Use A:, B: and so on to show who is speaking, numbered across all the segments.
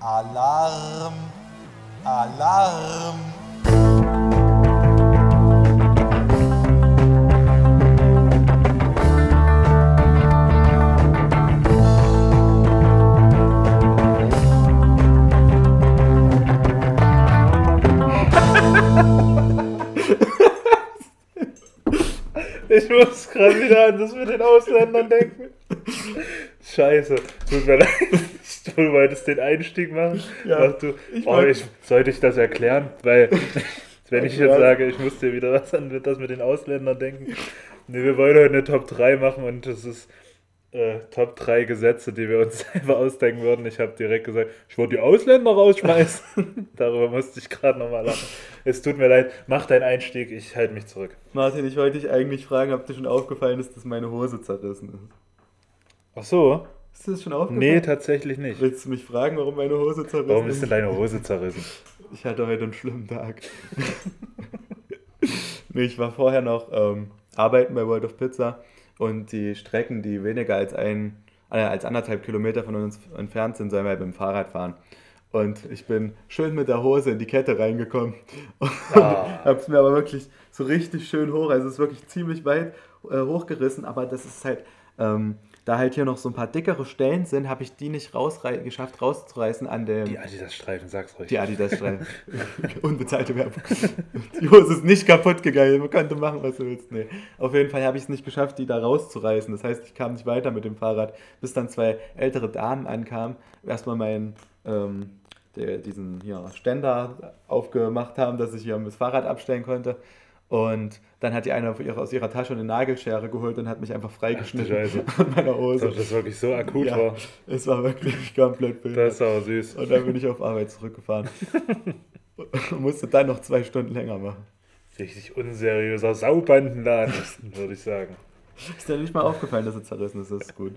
A: Alarm! Alarm!
B: Ich muss gerade wieder an das mit den Ausländern denken. Scheiße, tut mir leid. Du wolltest den Einstieg machen.
C: Ja,
B: du.
C: ich
B: oh, ich, sollte ich das erklären? Weil, wenn ich jetzt sage, ich muss dir wieder was an das mit den Ausländern denken. Nee, wir wollen heute eine Top 3 machen und das ist äh, Top 3 Gesetze, die wir uns selber ausdenken würden. Ich habe direkt gesagt, ich würde die Ausländer rausschmeißen. Darüber musste ich gerade nochmal lachen. Es tut mir leid, mach deinen Einstieg, ich halte mich zurück.
C: Martin, ich wollte dich eigentlich fragen, ob dir schon aufgefallen ist, dass meine Hose zerrissen ist.
B: Ach so?
C: Ist dir das schon aufgefallen?
B: Nee, tatsächlich nicht.
C: Willst du mich fragen, warum meine Hose zerrissen
B: Warum ist denn deine Hose zerrissen?
C: Ich hatte heute einen schlimmen Tag. nee, ich war vorher noch ähm, arbeiten bei World of Pizza und die Strecken, die weniger als ein, äh, als anderthalb Kilometer von uns entfernt sind, sollen wir halt mit dem Fahrrad fahren. Und ich bin schön mit der Hose in die Kette reingekommen und
B: Ah.
C: hab's mir aber wirklich so richtig schön hoch, also es ist wirklich ziemlich weit äh, hochgerissen, aber das ist halt, ähm, da halt hier noch so ein paar dickere Stellen sind, habe ich die nicht rausrei geschafft rauszureißen an dem...
B: Die Adidas-Streifen, sag's ruhig.
C: Die Adidas-Streifen. Unbezahlte Werbung. Die Hose ist nicht kaputt gegangen. Man könnte machen, was du willst. Nee. Auf jeden Fall habe ich es nicht geschafft, die da rauszureißen. Das heißt, ich kam nicht weiter mit dem Fahrrad, bis dann zwei ältere Damen ankamen. Erstmal meinen, ähm, diesen hier, Ständer aufgemacht haben, dass ich hier das Fahrrad abstellen konnte. Und dann hat die eine auf ihre- aus ihrer Tasche eine Nagelschere geholt und hat mich einfach freigeschnitten an meiner Hose.
B: das wirklich so akut
C: Ja,
B: war.
C: es war wirklich komplett wild.
B: Das ist aber süß.
C: Und dann bin ich auf Arbeit zurückgefahren. Und musste dann noch zwei Stunden länger machen.
B: Richtig unseriöser Saubandenladen, würde ich sagen.
C: Ist dir nicht mal aufgefallen, dass er zerrissen ist? Das ist gut.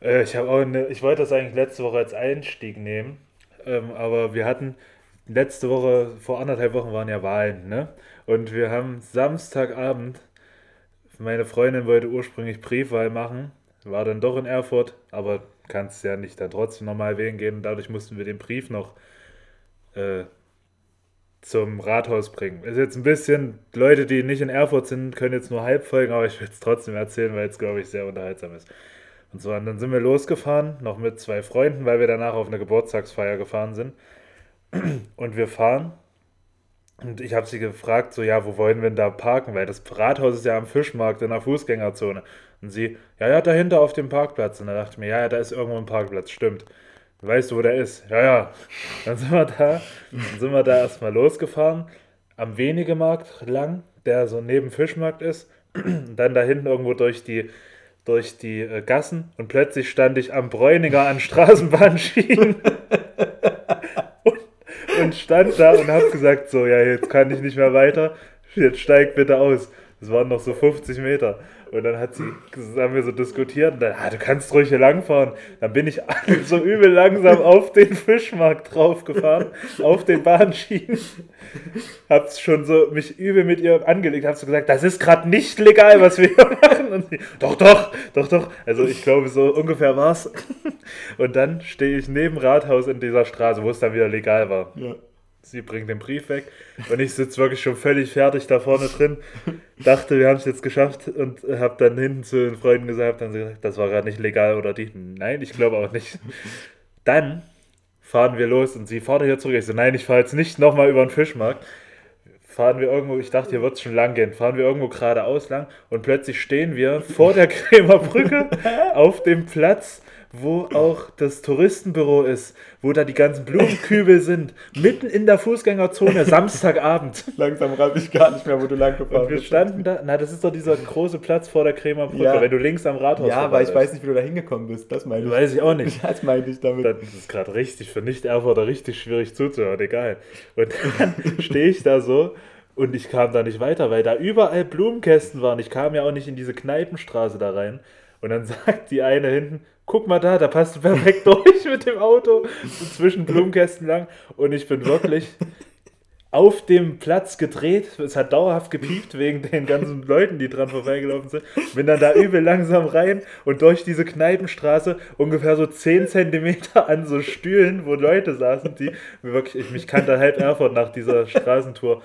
B: Äh, ich, auch eine, ich wollte das eigentlich letzte Woche als Einstieg nehmen, ähm, aber wir hatten letzte Woche, vor anderthalb Wochen waren ja Wahlen, ne? Und wir haben Samstagabend, meine Freundin wollte ursprünglich Briefwahl machen, war dann doch in Erfurt, aber kannst ja nicht dann trotzdem normal wählen gehen. Dadurch mussten wir den Brief noch äh, zum Rathaus bringen. Ist jetzt ein bisschen, Leute, die nicht in Erfurt sind, können jetzt nur halb folgen, aber ich will es trotzdem erzählen, weil es, glaube ich, sehr unterhaltsam ist. Und so, und dann sind wir losgefahren, noch mit zwei Freunden, weil wir danach auf eine Geburtstagsfeier gefahren sind. Und wir fahren. Und ich habe sie gefragt, so, ja, wo wollen wir denn da parken? Weil das Rathaus ist ja am Fischmarkt in der Fußgängerzone. Und sie, ja, ja, dahinter auf dem Parkplatz. Und da dachte ich mir, ja, ja, da ist irgendwo ein Parkplatz, stimmt. Weißt du, wo der ist? Ja, ja. Dann sind wir da, dann sind wir da erstmal losgefahren, am Wenigemarkt lang, der so neben Fischmarkt ist. Und dann da hinten irgendwo durch die, durch die äh, Gassen und plötzlich stand ich am Bräuninger an Straßenbahnschienen und stand da und hab gesagt, so, ja, jetzt kann ich nicht mehr weiter, jetzt steig bitte aus. Das waren noch so 50 Meter. Und dann hat sie, haben wir so diskutiert und dann, ah, du kannst ruhig hier langfahren. Dann bin ich so übel langsam auf den Fischmarkt draufgefahren, auf den Bahnschienen. Hab's schon so mich übel mit ihr angelegt, hab so gesagt, das ist gerade nicht legal, was wir hier machen. Und sie, doch, doch, doch, doch. Also ich glaube, so ungefähr war's. Und dann stehe ich neben Rathaus in dieser Straße, wo es dann wieder legal war.
C: Ja.
B: Sie bringt den Brief weg und ich sitze wirklich schon völlig fertig da vorne drin. Dachte, wir haben es jetzt geschafft und habe dann hinten zu den Freunden gesagt, dann gesagt, das war gerade nicht legal oder die. Nein, ich glaube auch nicht. Dann fahren wir los und sie fahrt hier zurück. Ich so, nein, ich fahre jetzt nicht nochmal über den Fischmarkt. Fahren wir irgendwo, ich dachte, hier wird es schon lang gehen, fahren wir irgendwo geradeaus lang und plötzlich stehen wir vor der Krämer Brücke auf dem Platz, wo auch das Touristenbüro ist, wo da die ganzen Blumenkübel sind, mitten in der Fußgängerzone, Samstagabend.
C: Langsam raff ich gar nicht mehr, wo du lang gefahren
B: Und wir
C: bist.
B: standen da, na, das ist doch dieser große Platz vor der Krämer Brücke,
C: Ja.
B: wenn du links am Rathaus
C: Ja, aber ich weiß nicht, wie du da hingekommen bist. Das meine ich.
B: Weiß ich auch nicht.
C: Das meine ich damit.
B: Das ist gerade richtig für Nicht-Erfurter richtig schwierig zuzuhören, egal. Und dann stehe ich da so und ich kam da nicht weiter, weil da überall Blumenkästen waren. Ich kam ja auch nicht in diese Kneipenstraße da rein. Und dann sagt die eine hinten, guck mal da, da passt du perfekt durch mit dem Auto so zwischen Blumenkästen lang. Und ich bin wirklich auf dem Platz gedreht. Es hat dauerhaft gepiept wegen den ganzen Leuten, die dran vorbeigelaufen sind. Bin dann da übel langsam rein und durch diese Kneipenstraße ungefähr so 10 Zentimeter an so Stühlen, wo Leute saßen, die wirklich, ich mich kannte halb Erfurt nach dieser Straßentour.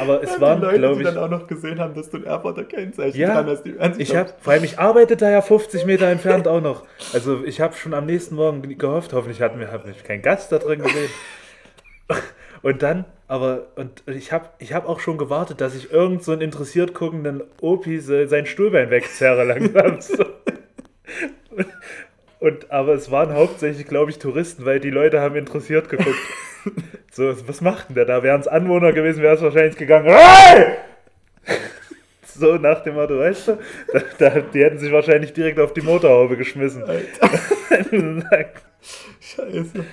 B: Aber es
C: Ja,
B: waren,
C: die Leute,
B: glaube
C: die
B: ich,
C: dann auch noch gesehen haben, dass du ein Erfurter Kennzeichen
B: Ja,
C: dran hast. Die
B: ich habe, vor allem ich arbeite da ja 50 Meter entfernt auch noch. Also ich habe schon am nächsten Morgen gehofft, hoffentlich hat mir hat mich kein Gast da drin gesehen. Und dann, aber, und ich habe ich hab auch schon gewartet, dass ich irgend so einen interessiert guckenden Opi se- sein Stuhlbein wegzerre langsam. So. Und, aber es waren hauptsächlich, glaube ich, Touristen, weil die Leute haben interessiert geguckt. So, was macht denn der da? Wären es Anwohner gewesen, wäre es wahrscheinlich gegangen. Hey! So nach dem Motto, weißt du? Da, da, die hätten sich wahrscheinlich direkt auf die Motorhaube geschmissen.
C: Scheiße.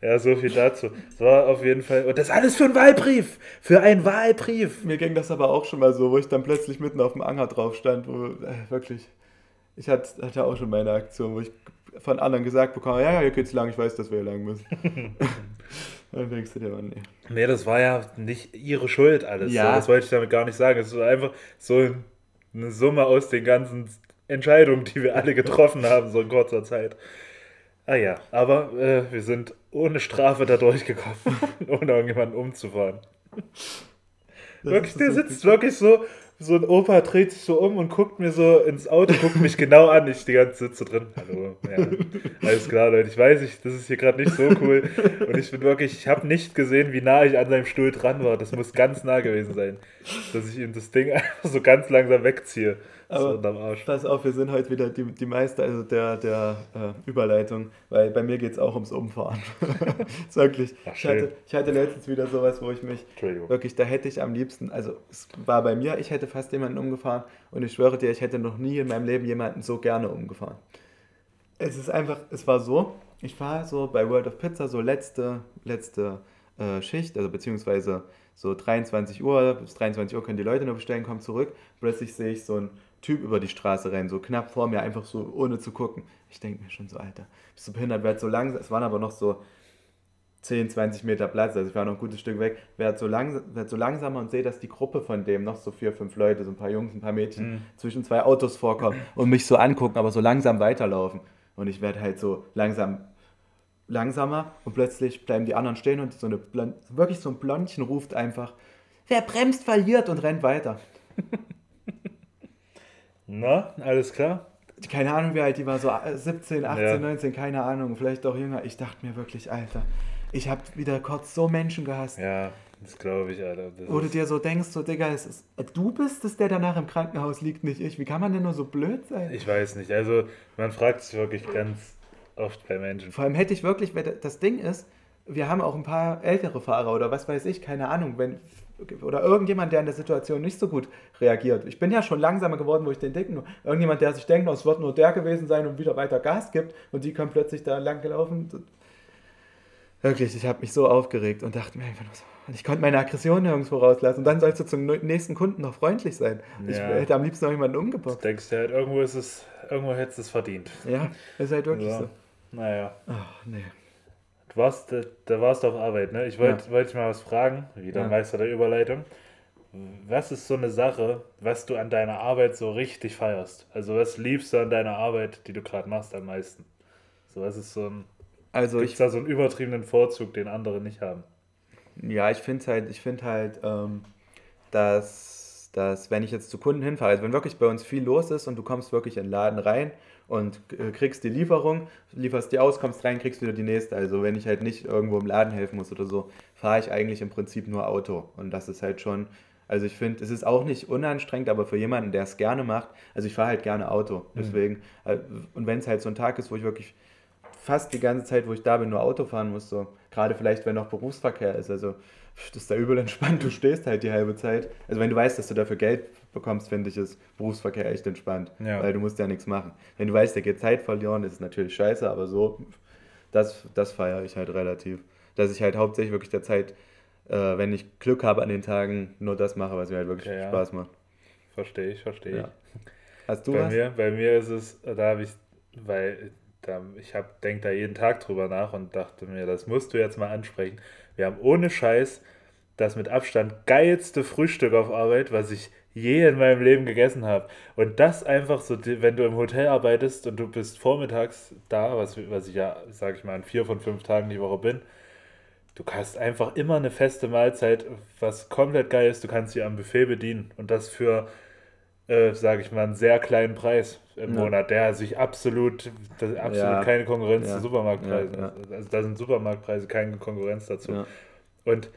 B: ja, so viel dazu. Es war auf jeden Fall. Und das alles für einen Wahlbrief! Für einen Wahlbrief!
C: Mir ging das aber auch schon mal so, wo ich dann plötzlich mitten auf dem Anger drauf stand, wo äh, wirklich. Ich hatte, auch schon meine Aktion, wo ich von anderen gesagt bekomme, ja, ja, hier geht's lang, ich weiß, dass wir hier lang müssen. dann denkst du dir, oh, nee.
B: Nee, das war ja nicht ihre Schuld alles.
C: Ja.
B: So, das wollte ich damit gar nicht sagen. Es war einfach so eine Summe aus den ganzen Entscheidungen, die wir alle getroffen haben, so in kurzer Zeit. Ah ja, aber äh, wir sind ohne Strafe da durchgekommen, ohne irgendjemanden umzufahren.
C: Das
B: Wirklich,
C: ist
B: der sitzt wirklich so, so ein Opa dreht sich so um und guckt mir so ins Auto, guckt mich genau an. Ich die ganze sitze drin. Hallo, ja. Alles klar, Leute. Ich weiß, ich, das ist hier gerade nicht so cool. Und ich bin wirklich, ich habe nicht gesehen, wie nah ich an seinem Stuhl dran war. Das muss ganz nah gewesen sein, dass ich ihm das Ding einfach so ganz langsam wegziehe. So
C: Aber
B: unterm Arsch.
C: Pass auf, wir sind heute wieder die, die Meister also der, der äh, Überleitung, weil bei mir geht es auch ums Umfahren. ist wirklich.
B: Ach,
C: ich, hatte, ich hatte letztens wieder sowas, wo ich mich wirklich, da hätte ich am liebsten, also es war bei mir, ich hätte fast jemanden umgefahren und ich schwöre dir, ich hätte noch nie in meinem Leben jemanden so gerne umgefahren. Es ist einfach, es war so, ich war so bei World of Pizza, so letzte, letzte äh, Schicht, also beziehungsweise so 23 Uhr, bis 23 Uhr können die Leute nur bestellen, kommen zurück. Plötzlich sehe ich so einen Typ über die Straße rennen, so knapp vor mir, einfach so ohne zu gucken. Ich denke mir schon so, Alter, bist du behindert, werd so langsam, es waren aber noch so 10, 20 Meter Platz, also ich war noch ein gutes Stück weg, werd so, langsam, werd so langsamer und sehe, dass die Gruppe von dem, noch so vier, fünf Leute, so ein paar Jungs, ein paar Mädchen, zwischen zwei Autos vorkommen und mich so angucken, aber so langsam weiterlaufen. Und ich werde halt so langsam langsamer und plötzlich bleiben die anderen stehen und so eine Blond, wirklich so ein Blondchen ruft einfach, wer bremst, verliert und rennt weiter.
B: Na, alles klar?
C: Keine Ahnung, wie alt die war, so 17, 18,
B: Ja.
C: 19, keine Ahnung, vielleicht auch jünger. Ich dachte mir wirklich, Alter, ich habe wieder kurz so Menschen gehasst.
B: Ja, das glaube ich, Alter. Das
C: Wo du dir so denkst, so Digga, es ist, du bist es, der danach im Krankenhaus liegt, nicht ich. Wie kann man denn nur so blöd sein?
B: Ich weiß nicht. Also, man fragt sich wirklich ganz oft bei Menschen.
C: Vor allem hätte ich wirklich, das Ding ist, wir haben auch ein paar ältere Fahrer oder was weiß ich, keine Ahnung, wenn oder irgendjemand, der in der Situation nicht so gut reagiert. Ich bin ja schon langsamer geworden, wo ich den denke, nur irgendjemand, der sich denkt, oh, es wird nur der gewesen sein und wieder weiter Gas gibt und die kommen plötzlich da lang gelaufen. Wirklich, ich habe mich so aufgeregt und dachte mir einfach nur so, ich konnte meine Aggression nirgendwo rauslassen. Und dann sollst du zum nächsten Kunden noch freundlich sein. Ich
B: Ja.
C: hätte am liebsten noch jemanden
B: Du
C: umgebracht.
B: denkst ja halt, irgendwo ist es, irgendwo hättest du es verdient.
C: Ja, ist halt wirklich
B: Ja.
C: so.
B: Naja.
C: Ach, nee.
B: Du warst, da, da warst du auf Arbeit, ne? Ich wollte wollt dich mal was fragen, wie der
C: Ja.
B: Meister der Überleitung. Was ist so eine Sache, was du an deiner Arbeit so richtig feierst? Also was liebst du an deiner Arbeit, die du gerade machst, am meisten? So, was ist so ein,
C: Also
B: gibt's
C: ich
B: da so einen übertriebenen Vorzug, den andere nicht haben?
C: Ja, ich finde halt, ich finde halt, ähm, dass, dass wenn ich jetzt zu Kunden hinfahre, also wenn wirklich bei uns viel los ist und du kommst wirklich in den Laden rein und äh, kriegst die Lieferung, lieferst die aus, kommst rein, kriegst wieder die nächste. Also wenn ich halt nicht irgendwo im Laden helfen muss oder so, fahre ich eigentlich im Prinzip nur Auto. Und das ist halt schon, also ich finde, es ist auch nicht unanstrengend, aber für jemanden, der es gerne macht, also ich fahre halt gerne Auto. Deswegen, äh, und wenn es halt so ein Tag ist, wo ich wirklich fast die ganze Zeit, wo ich da bin, nur Auto fahren muss. So. Gerade vielleicht, wenn noch Berufsverkehr ist. Also, das ist da übel entspannt. Du stehst halt die halbe Zeit. Also, wenn du weißt, dass du dafür Geld bekommst, finde ich, ist Berufsverkehr echt entspannt.
B: Ja.
C: Weil du musst ja nichts machen. Wenn du weißt, der geht Zeit verlieren, ist es natürlich scheiße, aber so, das, das feiere ich halt relativ. Dass ich halt hauptsächlich wirklich der Zeit, äh, wenn ich Glück habe an den Tagen, nur das mache, was mir halt wirklich
B: ja.
C: Spaß macht.
B: Verstehe ich, verstehe
C: Ja.
B: ich.
C: Hast du
B: Bei
C: was?
B: mir, bei mir ist es, da habe ich, weil da, ich denke da jeden Tag drüber nach und dachte mir, das musst du jetzt mal ansprechen. Wir haben ohne Scheiß das mit Abstand geilste Frühstück auf Arbeit, was ich je in meinem Leben gegessen habe. Und das einfach so, wenn du im Hotel arbeitest und du bist vormittags da, was, was ich ja, sag ich mal, an vier von fünf Tagen die Woche bin, du hast einfach immer eine feste Mahlzeit, was komplett geil ist. Du kannst sie am Buffet bedienen und das für, äh, sage ich mal, einen sehr kleinen Preis im ja. Monat, der sich absolut, absolut ja. keine Konkurrenz ja. zu Supermarktpreisen. Also da sind Supermarktpreise keine Konkurrenz dazu. Und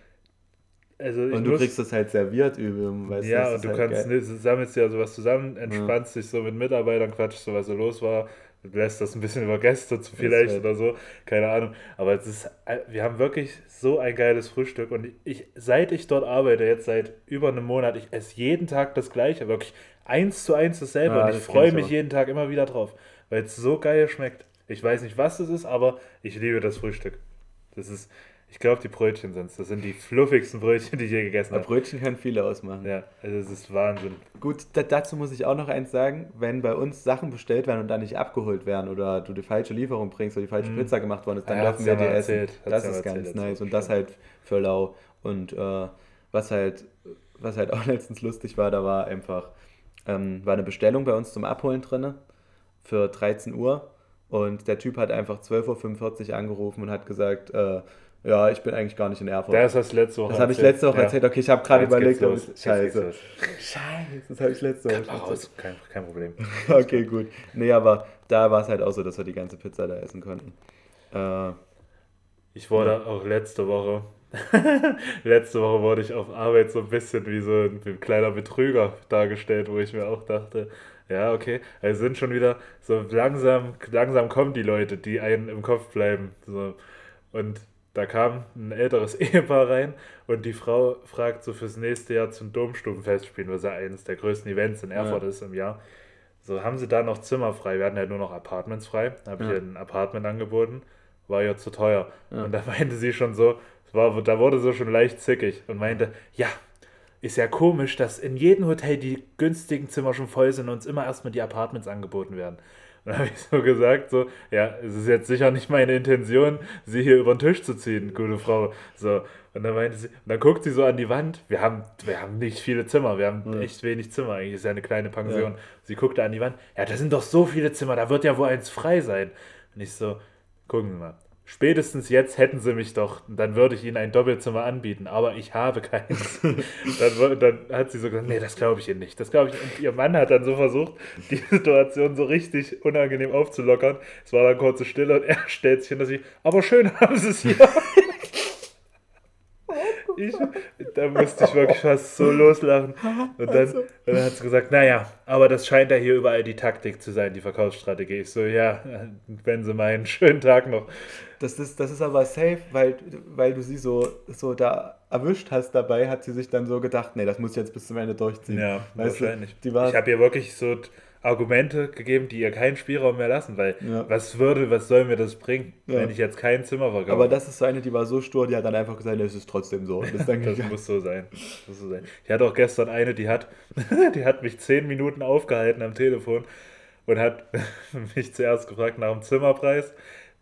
C: also und du muss, kriegst das halt serviert üben, weißt
B: ja, du? und du halt kannst, ne, sammelst ja sowas zusammen, entspannst dich so mit Mitarbeitern, quatschst so, was so los war, lässt das ein bisschen über Gäste zu vielleicht halt oder so, keine Ahnung. Aber es ist, wir haben wirklich so ein geiles Frühstück und ich, seit ich dort arbeite, jetzt seit über einem Monat, ich esse jeden Tag das Gleiche, wirklich eins zu eins dasselbe ja, und ich freue mich jeden Tag immer wieder drauf, weil es so geil schmeckt. Ich weiß nicht, was es ist, aber ich liebe das Frühstück. Das ist, ich glaube, die Brötchen sind es. Das sind die fluffigsten Brötchen, die ich je gegessen habe.
C: Brötchen können viele ausmachen.
B: Ja, also es ist Wahnsinn.
C: Gut, dazu muss ich auch noch eins sagen. Wenn bei uns Sachen bestellt werden und dann nicht abgeholt werden oder du die falsche Lieferung bringst oder die falsche mm. Pizza gemacht worden ist, dann ja, dürfen wir die essen. Das ist ganz erzählt, nice. Und das halt für lau. Und äh, was halt was halt auch letztens lustig war, da war einfach ähm, war eine Bestellung bei uns zum Abholen drin für 13 Uhr. Und der Typ hat einfach 12.45 Uhr angerufen und hat gesagt, äh, ja, ich bin eigentlich gar nicht in Erfurt.
B: Das hast du letzte Woche
C: Das habe ich letzte Woche ja. erzählt. Okay, ich habe gerade überlegt. Scheiße. Scheiße, das habe ich letzte Woche
B: erzählt. Raus. Kein, kein Problem.
C: okay, gut. Nee, aber da war es halt auch so, dass wir die ganze Pizza da essen konnten. Äh,
B: ich wurde ja. auch letzte Woche, letzte Woche wurde ich auf Arbeit so ein bisschen wie so ein, wie ein kleiner Betrüger dargestellt, wo ich mir auch dachte, ja, okay. Also sind schon wieder so langsam, langsam kommen die Leute, die einen im Kopf bleiben. So. Und da kam ein älteres Ehepaar rein und die Frau fragt so fürs nächste Jahr zum Domstubenfest spielen, was ja eines der größten Events in Erfurt ja. ist im Jahr. So, haben sie da noch Zimmer frei? Wir hatten ja nur noch Apartments frei. Da habe ich ja. ihr ein Apartment angeboten. War ja zu teuer. Ja. Und da meinte sie schon so, war, da wurde so schon leicht zickig und meinte, ja, ist ja komisch, dass in jedem Hotel die günstigen Zimmer schon voll sind und uns immer erstmal die Apartments angeboten werden. Dann habe ich so gesagt, so, ja, es ist jetzt sicher nicht meine Intention, sie hier über den Tisch zu ziehen, gute Frau. So. Und dann meinte sie, und dann guckt sie so an die Wand, wir haben, wir haben nicht viele Zimmer, wir haben ja. echt wenig Zimmer, eigentlich ist ja eine kleine Pension. Ja. Sie guckte an die Wand, ja, da sind doch so viele Zimmer, da wird ja wohl eins frei sein. Und ich so, gucken Sie mal, spätestens jetzt hätten sie mich doch, dann würde ich ihnen ein Doppelzimmer anbieten, aber ich habe keins. dann, dann, hat sie so gesagt, nee, das glaube ich ihnen nicht. Das glaube ich. Und ihr Mann hat dann so versucht, die Situation so richtig unangenehm aufzulockern. Es war dann kurze Stille und er stellt sich hin, dass ich, aber schön haben sie es hier. Ich, da musste ich wirklich fast so loslachen. Und dann, also. dann hat sie gesagt, naja, aber das scheint ja hier überall die Taktik zu sein, die Verkaufsstrategie. Ich so, ja, wenn sie meinen, schönen Tag noch.
C: Das ist, das ist aber safe, weil, weil du sie so, so da erwischt hast dabei, hat sie sich dann so gedacht, nee, das muss ich jetzt bis zum Ende durchziehen. Ja,
B: weißt wahrscheinlich. Du, ich habe ihr wirklich so Argumente gegeben, die ihr keinen Spielraum mehr lassen, weil ja. was würde, was soll mir das bringen, ja. wenn ich jetzt kein Zimmer verkaufe?
C: Aber das ist so eine, die war so stur, die hat dann einfach gesagt, es ist trotzdem so.
B: Das, das muss so sein. Das muss so sein. Ich hatte auch gestern eine, die hat, die hat mich zehn Minuten aufgehalten am Telefon und hat mich zuerst gefragt nach dem Zimmerpreis.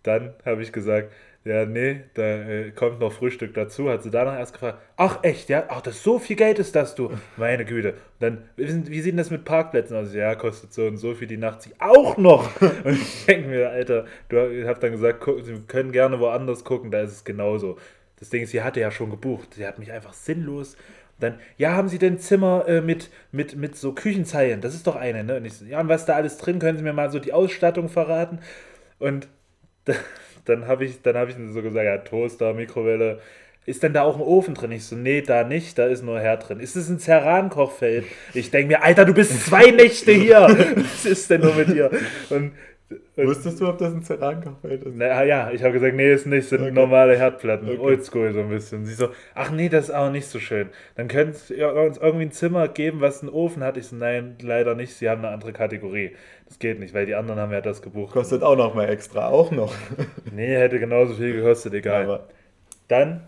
B: Dann habe ich gesagt, ja, nee, da äh, kommt noch Frühstück dazu. Hat sie danach erst gefragt, ach echt, ja, ach, das so viel Geld ist das, du. Meine Güte. Und dann, wie sieht denn das mit Parkplätzen aus? Ja, kostet so und so viel die Nacht. Sie auch noch. und ich denke mir, Alter, du hast dann gesagt, Sie können gerne woanders gucken, da ist es genauso. Das Ding ist, sie hatte ja schon gebucht. Sie hat mich einfach sinnlos dann, ja, haben Sie denn Zimmer äh, mit, mit, mit so Küchenzeilen? Das ist doch eine, ne? Und ich so, ja, und was da alles drin? Können Sie mir mal so die Ausstattung verraten? Und dann habe ich, hab ich so gesagt, ja, Toaster, Mikrowelle. Ist denn da auch ein Ofen drin? Ich so, nee, da nicht, da ist nur Herd drin. Ist es ein Ceran-Kochfeld? Ich denke mir, Alter, du bist zwei Nächte hier. Was ist denn nur mit dir? Und
C: Wusstest du, ob das ein Cerankochfeld ist?
B: Na, ja, ich habe gesagt, nee, ist nicht, sind okay. normale Herdplatten, okay. oldschool so ein bisschen. Sie so, ach nee, das ist auch nicht so schön. Dann könnt ihr uns irgendwie ein Zimmer geben, was einen Ofen hat. Ich so, nein, leider nicht, sie haben eine andere Kategorie. Das geht nicht, weil die anderen haben ja das gebucht.
C: Kostet auch noch mal extra, auch noch.
B: nee, hätte genauso viel gekostet, egal. Aber Dann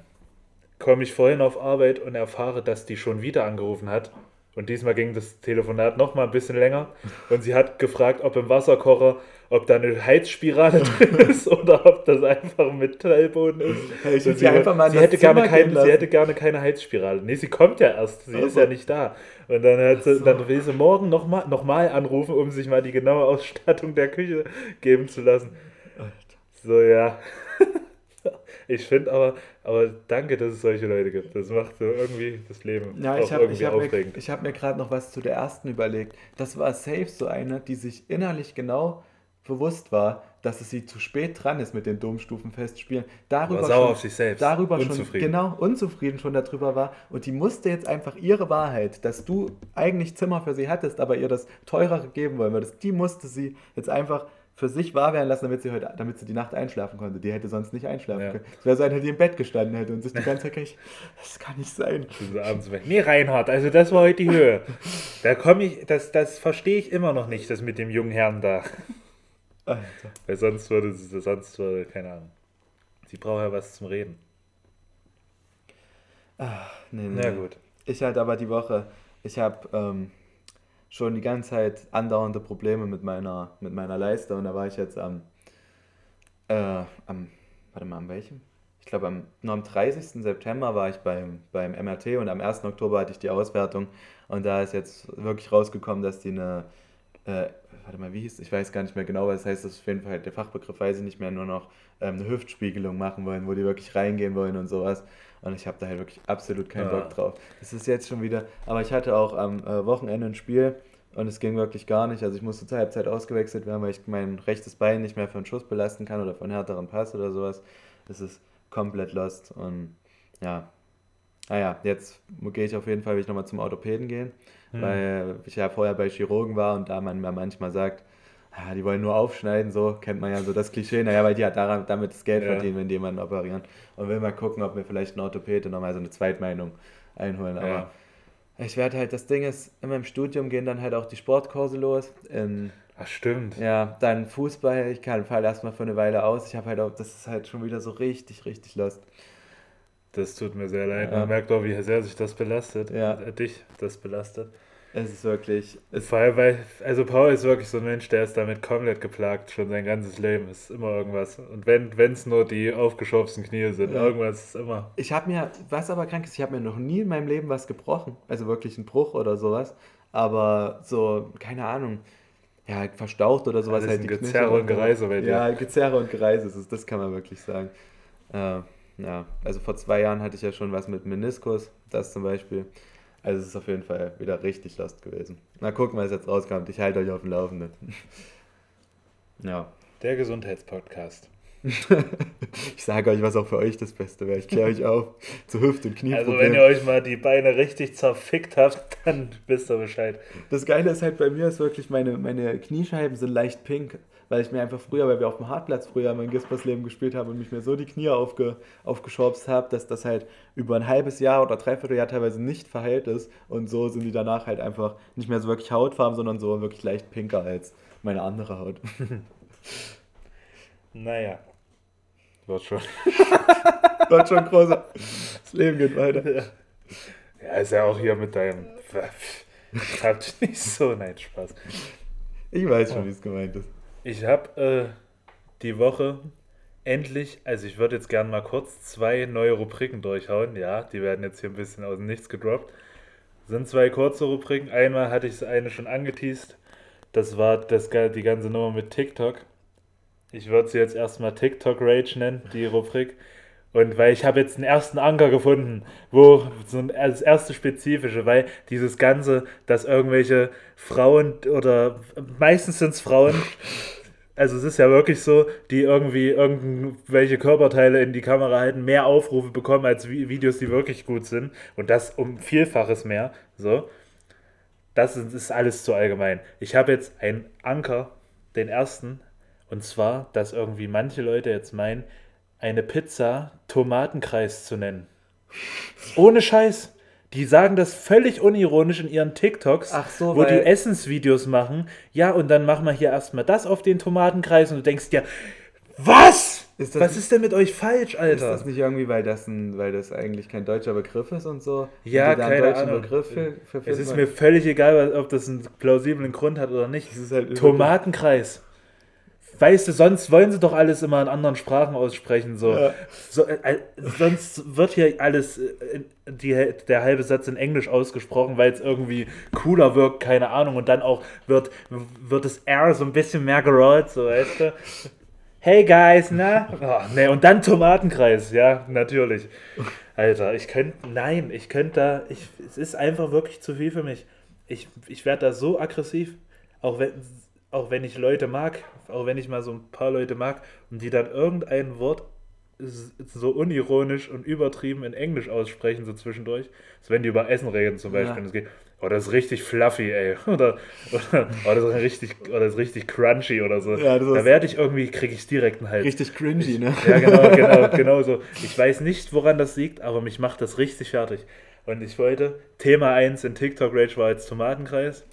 B: komme ich vorhin auf Arbeit und erfahre, dass die schon wieder angerufen hat Und diesmal ging das Telefonat noch mal ein bisschen länger. Und sie hat gefragt, ob im Wasserkocher, ob da eine Heizspirale drin ist oder ob das einfach ein Metallboden ist.
C: Hey, sie
B: sie, hätte gerne kein, sie hätte gerne keine Heizspirale. Nee, sie kommt ja erst. Sie ist
C: Also.
B: ja nicht da. Und dann, hat sie,
C: so.
B: dann will sie morgen nochmal noch mal anrufen, um sich mal die genaue Ausstattung der Küche geben zu lassen. So, ja. Ich finde aber, aber danke, dass es solche Leute gibt. Das macht so irgendwie das Leben
C: Ja,
B: auch
C: ich habe
B: irgendwie
C: ich hab mir,
B: aufregend.
C: ich hab mir gerade noch was zu der ersten überlegt. Das war safe so eine, die sich innerlich genau bewusst war, dass es sie zu spät dran ist mit den Domstufenfestspielen. Darüber
B: War sauer
C: schon,
B: auf sich selbst.
C: darüber schon
B: Unzufrieden.
C: genau unzufrieden schon darüber war und die musste jetzt einfach ihre Wahrheit, dass du eigentlich Zimmer für sie hattest, aber ihr das teurere geben wollen würdest, die musste sie jetzt einfach für sich wahr werden lassen, damit sie heute, damit sie die Nacht einschlafen konnte. Die hätte sonst nicht einschlafen
B: Ja.
C: können. Es wäre so eine, die im Bett gestanden hätte und sich die ganze Zeit gleich, das kann nicht sein.
B: Abends weg. Nee, Reinhard, also das war heute die Höhe. Da komme ich, das, das verstehe ich immer noch nicht, das mit dem jungen Herrn da.
C: Alter.
B: Weil sonst würde sie, sonst würde, keine Ahnung. Sie braucht ja was zum Reden.
C: Nee, nee.
B: Na gut.
C: Ich halt aber die Woche, ich habe ähm, schon die ganze Zeit andauernde Probleme mit meiner, mit meiner Leiste und da war ich jetzt am, äh, am, warte mal, am welchem? Ich glaube, am, nur am 30. September war ich beim, beim MRT und am 1. Oktober hatte ich die Auswertung und da ist jetzt wirklich rausgekommen, dass die eine, äh, warte mal, wie hieß Ich weiß gar nicht mehr genau, was das heißt, das ist auf jeden Fall, der Fachbegriff weiß ich nicht mehr, nur noch ähm, eine Hüftspiegelung machen wollen, wo die wirklich reingehen wollen und sowas. Und ich habe da halt wirklich absolut keinen
B: Ah.
C: Bock drauf. Es ist jetzt schon wieder, aber ich hatte auch am äh, Wochenende ein Spiel und es ging wirklich gar nicht. Also ich musste zur Halbzeit ausgewechselt werden, weil ich mein rechtes Bein nicht mehr für einen Schuss belasten kann oder für einen härteren Pass oder sowas. Es ist komplett lost und ja. Naja, jetzt gehe ich auf jeden Fall, will ich nochmal zum Orthopäden gehen,
B: Hm.
C: weil ich ja vorher bei Chirurgen war und da man mir manchmal sagt, ah, die wollen nur aufschneiden, so kennt man ja so das Klischee, naja, weil die halt daran, damit das Geld
B: Ja.
C: verdienen, wenn die jemanden operieren. Und will mal gucken, ob mir vielleicht ein Orthopäde nochmal so eine Zweitmeinung einholen. Aber
B: Ja.
C: ich werde halt, das Ding ist, in meinem Studium gehen dann halt auch die Sportkurse los. In,
B: Ach, stimmt.
C: ja, dann Fußball, ich kann fall erstmal für eine Weile aus. Ich habe halt auch, das ist halt schon wieder so richtig, richtig lost.
B: Das tut mir sehr leid.
C: Ja.
B: Man merkt auch, wie sehr sich das belastet.
C: Ja.
B: Äh, Dich das belastet.
C: Es ist wirklich, es,
B: Vor allem, weil, also Paul ist wirklich so ein Mensch, der ist damit komplett geplagt, schon sein ganzes Leben. Es ist immer irgendwas. Und wenn es nur die aufgeschobsten Knie sind,
C: Ja.
B: irgendwas ist immer.
C: Ich habe mir, was aber krank ist, ich habe mir noch nie in meinem Leben was gebrochen. Also wirklich einen Bruch oder sowas. Aber so, keine Ahnung, ja, verstaucht oder sowas.
B: Alles
C: halt
B: ein
C: die Knie
B: Gezerre und. Gereise bei dir.
C: Ja, Gezerre und Gereise ist es, das kann man wirklich sagen. Äh, ja, also vor zwei Jahren hatte ich ja schon was mit Meniskus, das zum Beispiel. Also es ist auf jeden Fall wieder richtig lost gewesen. Na gucken, was jetzt rauskommt. Ich halte euch auf dem Laufenden. ja.
B: Der Gesundheitspodcast.
C: Ich sage euch, was auch für euch das Beste wäre. Ich kläre euch auf zu Hüft- und
B: Also wenn ihr euch mal die Beine richtig zerfickt habt, dann wisst ihr Bescheid.
C: Das Geile ist halt bei mir ist wirklich, meine, meine Kniescheiben sind leicht pink, weil ich mir einfach früher, weil wir auf dem Hartplatz früher mein Gispersleben gespielt haben und mich mir so die Knie aufge, aufgeschorbt habe, dass das halt über ein halbes Jahr oder dreiviertel Jahr teilweise nicht verheilt ist und so sind die danach halt einfach nicht mehr so wirklich hautfarben, sondern so wirklich leicht pinker als meine andere Haut.
B: Naja. Wird schon.
C: Gott schon großer. Das Leben geht weiter.
B: Ja, ist ja auch hier mit deinem. Habt nicht so, nein, Spaß.
C: Ich weiß schon, wie es gemeint ist.
B: Ich habe äh, die Woche endlich, also ich würde jetzt gerne mal kurz zwei neue Rubriken durchhauen. Ja, die werden jetzt hier ein bisschen aus dem Nichts gedroppt. Sind zwei kurze Rubriken. Einmal hatte ich eine schon angeteased. Das war das, die ganze Nummer mit TikTok. Ich würde sie jetzt erstmal TikTok Rage nennen, die Rubrik. Und weil ich habe jetzt einen ersten Anker gefunden, wo so ein, das erste spezifische, weil dieses Ganze, dass irgendwelche Frauen oder meistens sind es Frauen, also es ist ja wirklich so, die irgendwie irgendwelche Körperteile in die Kamera halten, mehr Aufrufe bekommen als Vi- Videos, die wirklich gut sind. Und das um Vielfaches mehr. So. Das ist alles zu allgemein. Ich habe jetzt einen Anker, den ersten, und zwar, dass irgendwie manche Leute jetzt meinen, eine Pizza Tomatenkreis zu nennen. Ohne Scheiß. Die sagen das völlig unironisch in ihren TikToks,
C: so,
B: wo die Essensvideos machen. Ja, und dann machen wir hier erstmal das auf den Tomatenkreis und du denkst dir, was? Ist Was ist denn mit euch falsch, Alter? Ist
C: das nicht irgendwie, weil das, ein, weil das eigentlich kein deutscher Begriff ist und so? Ja, und keine
B: Ahnung. Begriff für, für es ist mir völlig egal, ob das einen plausiblen Grund hat oder nicht. Halt Tomatenkreis. Weißt du, sonst wollen sie doch alles immer in anderen Sprachen aussprechen. So. Ja. so äh, äh sonst wird hier alles, äh, die, der halbe Satz in Englisch ausgesprochen, weil es irgendwie cooler wirkt, keine Ahnung. Und dann auch wird, wird das R so ein bisschen mehr gerollt, so weißt du. Hey guys, na? Oh, ne, und dann Tomatenkreis, ja, natürlich. Alter, ich könnte, nein, ich könnte da, ich, es ist einfach wirklich zu viel für mich. Ich, ich werde da so aggressiv, auch wenn, auch wenn ich Leute mag, auch wenn ich mal so ein paar Leute mag und die dann irgendein Wort so unironisch und übertrieben in Englisch aussprechen, so zwischendurch. Also wenn die über Essen reden zum Beispiel. Ja. geht, oh, das ist richtig fluffy, ey. Oder, oder oh, das ist richtig, oder das ist richtig crunchy oder so. Ja, da werde ich irgendwie, kriege ich direkt einen Hals. Richtig cringy, ich, ne? Ja, genau, genau, genau so. Ich weiß nicht, woran das liegt, aber mich macht das richtig fertig. Und ich wollte, Thema 1 in TikTok Rage war jetzt Tomatenkreis.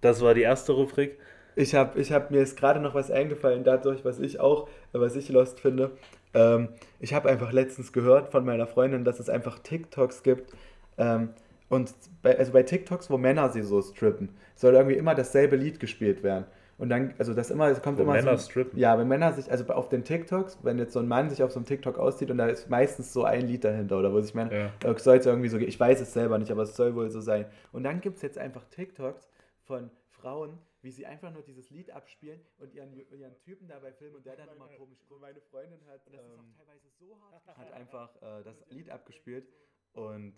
B: Das war die erste Rubrik.
C: Ich habe ich hab mir jetzt gerade noch was eingefallen, dadurch, was ich auch, was ich lost finde. Ähm, ich habe einfach letztens gehört von meiner Freundin, dass es einfach TikToks gibt. Ähm, und bei, also bei TikToks, wo Männer sie so strippen, soll irgendwie immer dasselbe Lied gespielt werden. Und dann, also das immer, es kommt wo immer Männer so, strippen. Ja, wenn Männer sich, also auf den TikToks, wenn jetzt so ein Mann sich auf so einem TikTok auszieht und da ist meistens so ein Lied dahinter, oder wo sich Männer, ja. soll es irgendwie so, ich weiß es selber nicht, aber es soll wohl so sein. Und dann gibt es jetzt einfach TikToks von Frauen, wie sie einfach nur dieses Lied abspielen und ihren, ihren Typen dabei filmen und der dann immer komisch guckt. Meine Freundin hat, das ähm, ist auch teilweise so hart, hat einfach äh, das Lied abgespielt und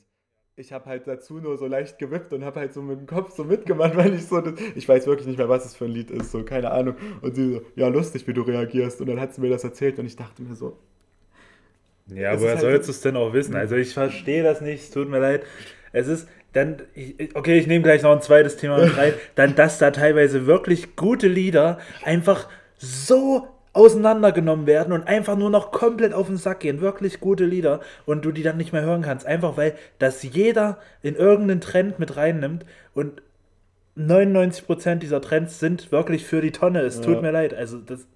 C: ich habe halt dazu nur so leicht gewippt und habe halt so mit dem Kopf so mitgemacht, weil ich so, das, ich weiß wirklich nicht mehr, was es für ein Lied ist, so keine Ahnung. Und sie so, ja lustig, wie du reagierst. Und dann hat sie mir das erzählt und ich dachte mir so.
B: Ja, woher halt sollst du es denn auch wissen? Also ich verstehe das nicht, es tut mir leid. Es ist, dann, okay, ich nehme gleich noch ein zweites Thema mit rein, dann, dass da teilweise wirklich gute Lieder einfach so auseinandergenommen werden und einfach nur noch komplett auf den Sack gehen. Wirklich gute Lieder und du die dann nicht mehr hören kannst. Einfach weil das jeder in irgendeinen Trend mit reinnimmt und 99% dieser Trends sind wirklich für die Tonne. Es ja. tut mir leid. Also das.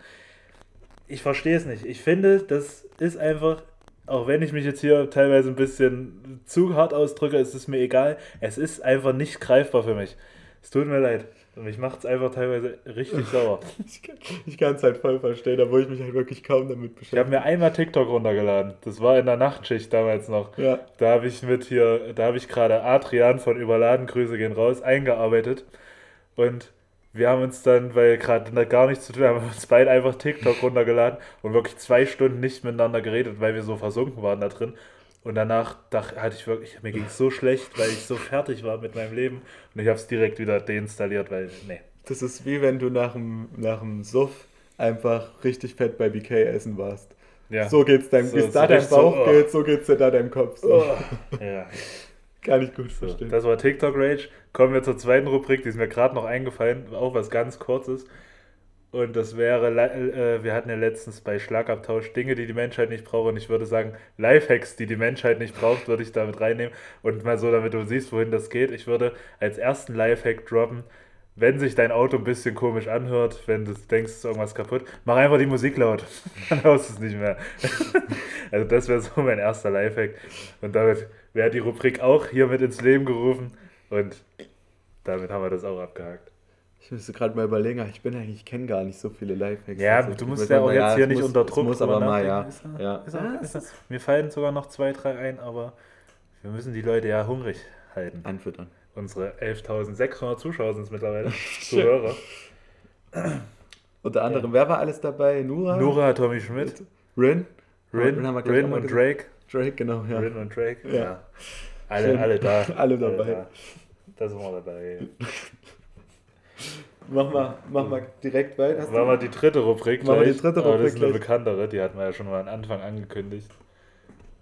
B: Ich verstehe es nicht. Ich finde, das ist einfach auch wenn ich mich jetzt hier teilweise ein bisschen zu hart ausdrücke, ist es mir egal. Es ist einfach nicht greifbar für mich. Es tut mir leid. Und mich macht es einfach teilweise richtig sauer.
C: ich kann es halt voll verstehen, obwohl ich mich halt wirklich kaum damit
B: beschäftige. Ich habe mir einmal TikTok runtergeladen. Das war in der Nachtschicht damals noch. Ja. Da habe ich mit hier, da habe ich gerade Adrian von Überladen, Grüße gehen raus, eingearbeitet. Und wir haben uns dann, weil gerade gar nichts zu tun haben, uns beide einfach TikTok runtergeladen und wirklich zwei Stunden nicht miteinander geredet, weil wir so versunken waren da drin. Und danach dachte, hatte ich wirklich, mir ging es so schlecht, weil ich so fertig war mit meinem Leben. Und ich habe es direkt wieder deinstalliert, weil, nee.
C: Das ist wie wenn du nach dem, nach dem Suff einfach richtig fett bei BK essen warst. Ja. So geht's deinem, so, da dein Bauch so, oh. geht, so geht's dir da deinem Kopf. So. Oh. Ja. Kann ich gut so, verstehen.
B: Das war TikTok Rage. Kommen wir zur zweiten Rubrik, die ist mir gerade noch eingefallen, auch was ganz Kurzes. Und das wäre, äh, wir hatten ja letztens bei Schlagabtausch Dinge, die die Menschheit nicht braucht. Und ich würde sagen, Lifehacks, die die Menschheit nicht braucht, würde ich damit reinnehmen. Und mal so, damit du siehst, wohin das geht. Ich würde als ersten Lifehack droppen, wenn sich dein Auto ein bisschen komisch anhört, wenn du denkst, es ist irgendwas kaputt, mach einfach die Musik laut. Dann hörst du es nicht mehr. also das wäre so mein erster Lifehack. Und damit wäre die Rubrik auch hier mit ins Leben gerufen. Und damit haben wir das auch abgehakt.
C: Ich müsste gerade mal überlegen, ich bin eigentlich, ich kenne gar nicht so viele Lifehacks. Ja, also, du musst ja auch jetzt ja, hier nicht muss, unter Druck muss aber mal, ja. Ist er, ja. Ist er,
B: ist er, mir fallen sogar noch zwei, drei ein, aber wir müssen die Leute ja hungrig halten.
C: Anfüttern.
B: Unsere 11.600 Zuschauer sind es mittlerweile, Zuhörer.
C: Unter anderem, ja. wer war alles dabei? Nura?
B: Nura, Tommy Schmidt.
C: Rin?
B: Rin, Rin, Rin und Drake.
C: Drake, genau, ja.
B: Rin und Drake, ja. ja. Alle, alle da.
C: alle dabei. Alle da.
B: Da sind wir dabei.
C: Mach mal, mach mal direkt weiter.
B: Machen wir die dritte Rubrik Machen wir die dritte Rubrik. Aber das ist eine bekanntere, die hatten wir ja schon mal am Anfang angekündigt.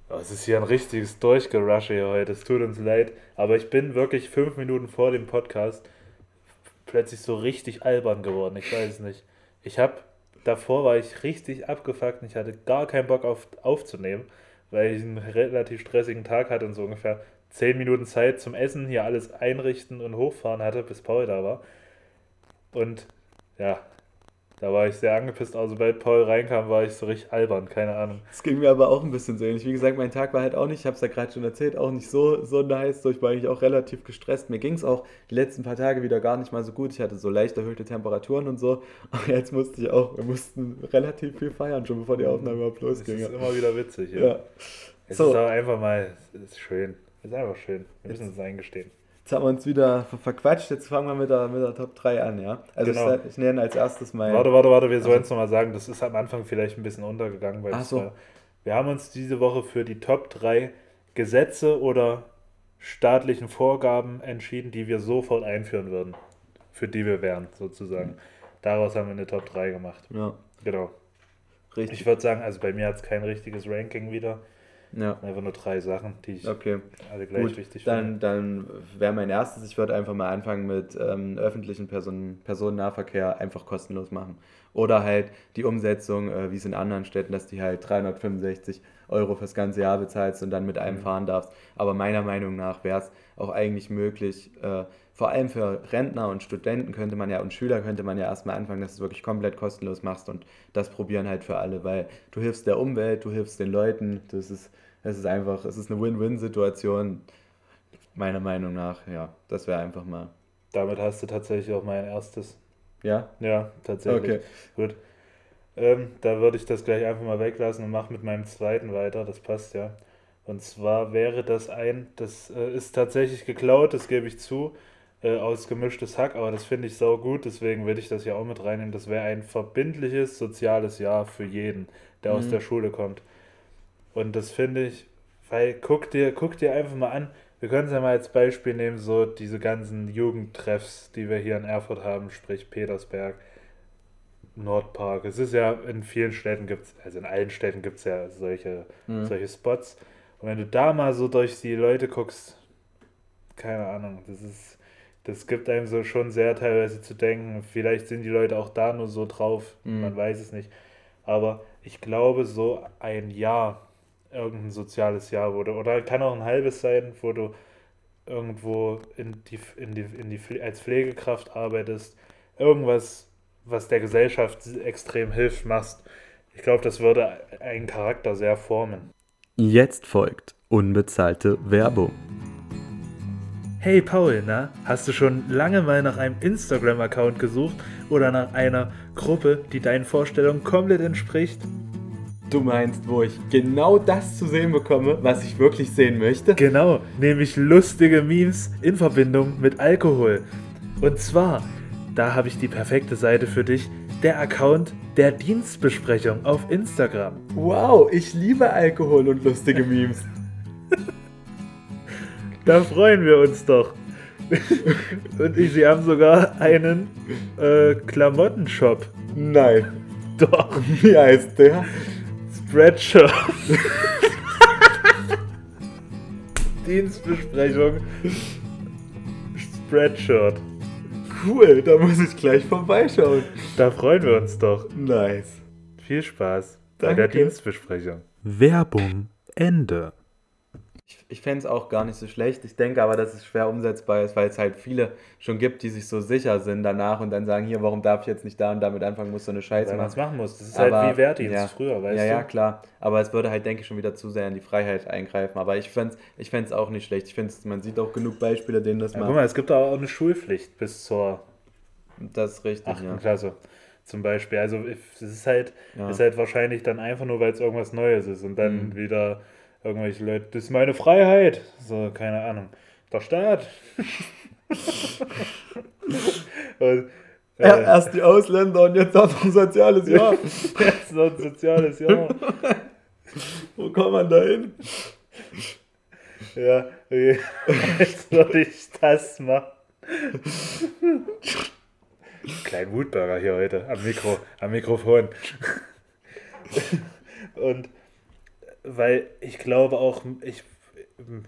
B: Oh, es ist hier ein richtiges Durchgerush hier heute, es tut uns leid. Aber ich bin wirklich fünf Minuten vor dem Podcast plötzlich so richtig albern geworden. Ich weiß es nicht. Ich habe, davor war ich richtig abgefuckt und ich hatte gar keinen Bock auf, aufzunehmen, weil ich einen relativ stressigen Tag hatte und so ungefähr zehn Minuten Zeit zum Essen, hier alles einrichten und hochfahren hatte, bis Paul da war. Und ja, Da war ich sehr angepisst. Also, sobald Paul reinkam, war ich so richtig albern, keine Ahnung.
C: Es ging mir aber auch ein bisschen so ähnlich. Wie gesagt, mein Tag war halt auch nicht, ich habe es ja gerade schon erzählt, auch nicht so, so nice. So, ich war eigentlich auch relativ gestresst. Mir ging es auch die letzten paar Tage wieder gar nicht mal so gut. Ich hatte so leicht erhöhte Temperaturen und so. Aber jetzt musste ich auch, wir mussten relativ viel feiern, schon bevor die Aufnahme überhaupt losging.
B: Das ist immer wieder witzig, ja. ja. Es so. ist auch einfach mal, es ist schön. Es ist einfach schön. Wir müssen es eingestehen.
C: Jetzt haben wir uns wieder verquatscht, jetzt fangen wir mit der, mit der Top 3 an, ja? Also genau. ich, ich nenne als erstes
B: mal. Warte, warte, warte, wir sollen es nochmal sagen, das ist am Anfang vielleicht ein bisschen untergegangen, weil so. war, wir haben uns diese Woche für die Top 3 Gesetze oder staatlichen Vorgaben entschieden, die wir sofort einführen würden. Für die wir wären, sozusagen. Daraus haben wir eine Top 3 gemacht. Ja. Genau. Richtig. Ich würde sagen, also bei mir hat es kein richtiges Ranking wieder. Ja. Einfach nur drei Sachen, die ich okay.
C: alle gleich Gut, wichtig dann, finde. Dann wäre mein erstes, ich würde einfach mal anfangen mit ähm, öffentlichen Personen, Personennahverkehr einfach kostenlos machen. Oder halt die Umsetzung, äh, wie es in anderen Städten, dass die halt 365 Euro fürs ganze Jahr bezahlst und dann mit einem mhm. fahren darfst. Aber meiner Meinung nach wäre es auch eigentlich möglich, äh, vor allem für Rentner und Studenten könnte man ja und Schüler könnte man ja erstmal anfangen, dass du es wirklich komplett kostenlos machst und das probieren halt für alle, weil du hilfst der Umwelt, du hilfst den Leuten, das ist es ist einfach, es ist eine Win-Win-Situation, meiner Meinung nach. Ja, das wäre einfach mal.
B: Damit hast du tatsächlich auch mein erstes. Ja? Ja, tatsächlich. Okay. Gut. Ähm, da würde ich das gleich einfach mal weglassen und mache mit meinem zweiten weiter. Das passt ja. Und zwar wäre das ein, das äh, ist tatsächlich geklaut, das gebe ich zu, äh, aus gemischtes Hack, aber das finde ich sau gut, deswegen würde ich das hier auch mit reinnehmen. Das wäre ein verbindliches soziales Jahr für jeden, der mhm. aus der Schule kommt. Und das finde ich, weil guck dir, guck dir einfach mal an, wir können es ja mal als Beispiel nehmen, so diese ganzen Jugendtreffs, die wir hier in Erfurt haben, sprich Petersberg, Nordpark. Es ist ja in vielen Städten gibt es, also in allen Städten gibt es ja solche, mhm. solche Spots. Und wenn du da mal so durch die Leute guckst, keine Ahnung, das ist, das gibt einem so schon sehr teilweise zu denken, vielleicht sind die Leute auch da nur so drauf, mhm. man weiß es nicht. Aber ich glaube, so ein Jahr irgendein soziales Jahr wurde. Oder kann auch ein halbes sein, wo du irgendwo in die, in die, in die, als Pflegekraft arbeitest. Irgendwas, was der Gesellschaft extrem hilft, machst. Ich glaube, das würde einen Charakter sehr formen.
C: Jetzt folgt unbezahlte Werbung.
B: Hey Paul, na, hast du schon lange mal nach einem Instagram-Account gesucht oder nach einer Gruppe, die deinen Vorstellungen komplett entspricht?
C: Du meinst, wo ich genau das zu sehen bekomme, was ich wirklich sehen möchte?
B: Genau, nämlich lustige Memes in Verbindung mit Alkohol. Und zwar, da habe ich die perfekte Seite für dich, der Account der Dienstbesprechung auf Instagram.
C: Wow, ich liebe Alkohol und lustige Memes.
B: da freuen wir uns doch. und ich, sie haben sogar einen äh, Klamottenshop.
C: Nein.
B: Doch.
C: Wie heißt der?
B: Spreadshirt. Dienstbesprechung. Spreadshirt.
C: Cool, da muss ich gleich vorbeischauen.
B: Da freuen wir uns doch.
C: Nice.
B: Viel Spaß Danke. bei der Dienstbesprechung.
C: Werbung Ende. Ich, ich fände es auch gar nicht so schlecht. Ich denke aber, dass es schwer umsetzbar ist, weil es halt viele schon gibt, die sich so sicher sind danach und dann sagen, hier, warum darf ich jetzt nicht da und damit anfangen, muss so eine Scheiße
B: weil machen. es machen muss. Das ist aber, halt wie Wehrdienst ja, früher, weißt
C: ja, du? Ja, klar. Aber es würde halt, denke ich, schon wieder zu sehr in die Freiheit eingreifen. Aber ich fände es ich auch nicht schlecht. Ich finde man sieht auch genug Beispiele, denen das
B: ja, macht. Guck mal, es gibt auch eine Schulpflicht bis zur
C: das ist richtig, 8.
B: Ja. Klasse zum Beispiel. Also es ist halt, ja. ist halt wahrscheinlich dann einfach nur, weil es irgendwas Neues ist und dann mhm. wieder irgendwelche Leute, das ist meine Freiheit. So, keine Ahnung. Der Staat.
C: und, äh, erst die Ausländer und jetzt noch ein soziales Jahr.
B: jetzt noch ein soziales Jahr.
C: Wo kommt man da hin?
B: Ja, okay. jetzt würde ich das machen. Klein Wutburger hier heute am Mikro, am Mikrofon. Und weil ich glaube auch, ich,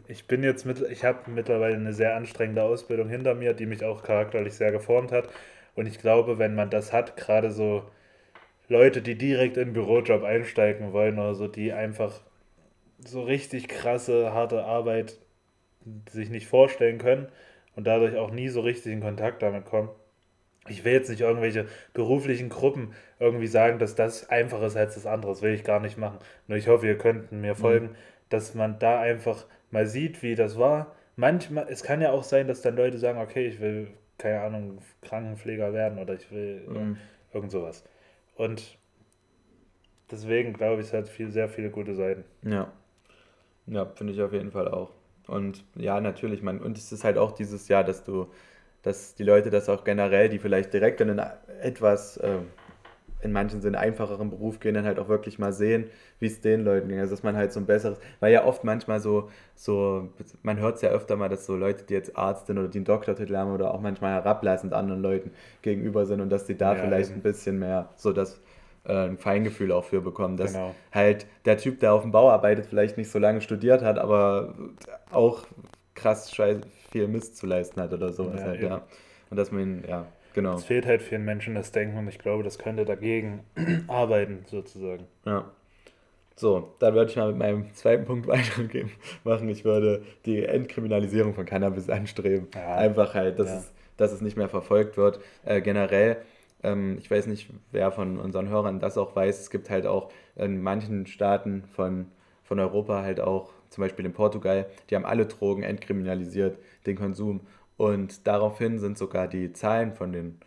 B: ich bin jetzt mit, ich habe mittlerweile eine sehr anstrengende Ausbildung hinter mir, die mich auch charakterlich sehr geformt hat. Und ich glaube, wenn man das hat, gerade so Leute, die direkt in den Bürojob einsteigen wollen oder so, die einfach so richtig krasse, harte Arbeit sich nicht vorstellen können und dadurch auch nie so richtig in Kontakt damit kommen, ich will jetzt nicht irgendwelche beruflichen Gruppen irgendwie sagen, dass das einfacher ist als das andere. Das will ich gar nicht machen. Nur ich hoffe, ihr könnt mir mhm. folgen, mhm. dass man da einfach mal sieht, wie das war. Manchmal, es kann ja auch sein, dass dann Leute sagen, okay, ich will, keine Ahnung, Krankenpfleger werden oder ich will mhm. irgend sowas. Und deswegen glaube ich, es hat viel, sehr viele gute Seiten.
C: Ja. Ja, finde ich auf jeden Fall auch. Und ja, natürlich, man, und es ist halt auch dieses Jahr, dass du dass die Leute das auch generell, die vielleicht direkt in einen etwas, äh, in manchen Sinne einfacheren Beruf gehen, dann halt auch wirklich mal sehen, wie es den Leuten ging. Also dass man halt so ein besseres, weil ja oft manchmal so, so man hört es ja öfter mal, dass so Leute, die jetzt Arzt sind oder die einen Doktortitel haben oder auch manchmal herablassend anderen Leuten gegenüber sind und dass die da ja, vielleicht eben. ein bisschen mehr so das äh, ein Feingefühl auch für bekommen, dass genau. halt der Typ, der auf dem Bau arbeitet, vielleicht nicht so lange studiert hat, aber auch krass scheiße, viel Mist zu leisten hat oder sowas ja, halt, ja. Und dass man ihn, ja, genau.
B: Es fehlt halt vielen Menschen das Denken und ich glaube, das könnte dagegen arbeiten, sozusagen.
C: Ja. So, dann würde ich mal mit meinem zweiten Punkt weitergehen machen. Ich würde die Entkriminalisierung von Cannabis anstreben. Ja, Einfach halt, dass, ja. es, dass es nicht mehr verfolgt wird. Äh, generell, ähm, ich weiß nicht, wer von unseren Hörern das auch weiß, es gibt halt auch in manchen Staaten von, von Europa halt auch zum Beispiel in Portugal, die haben alle Drogen entkriminalisiert, den Konsum. Und daraufhin sind sogar die Zahlen von den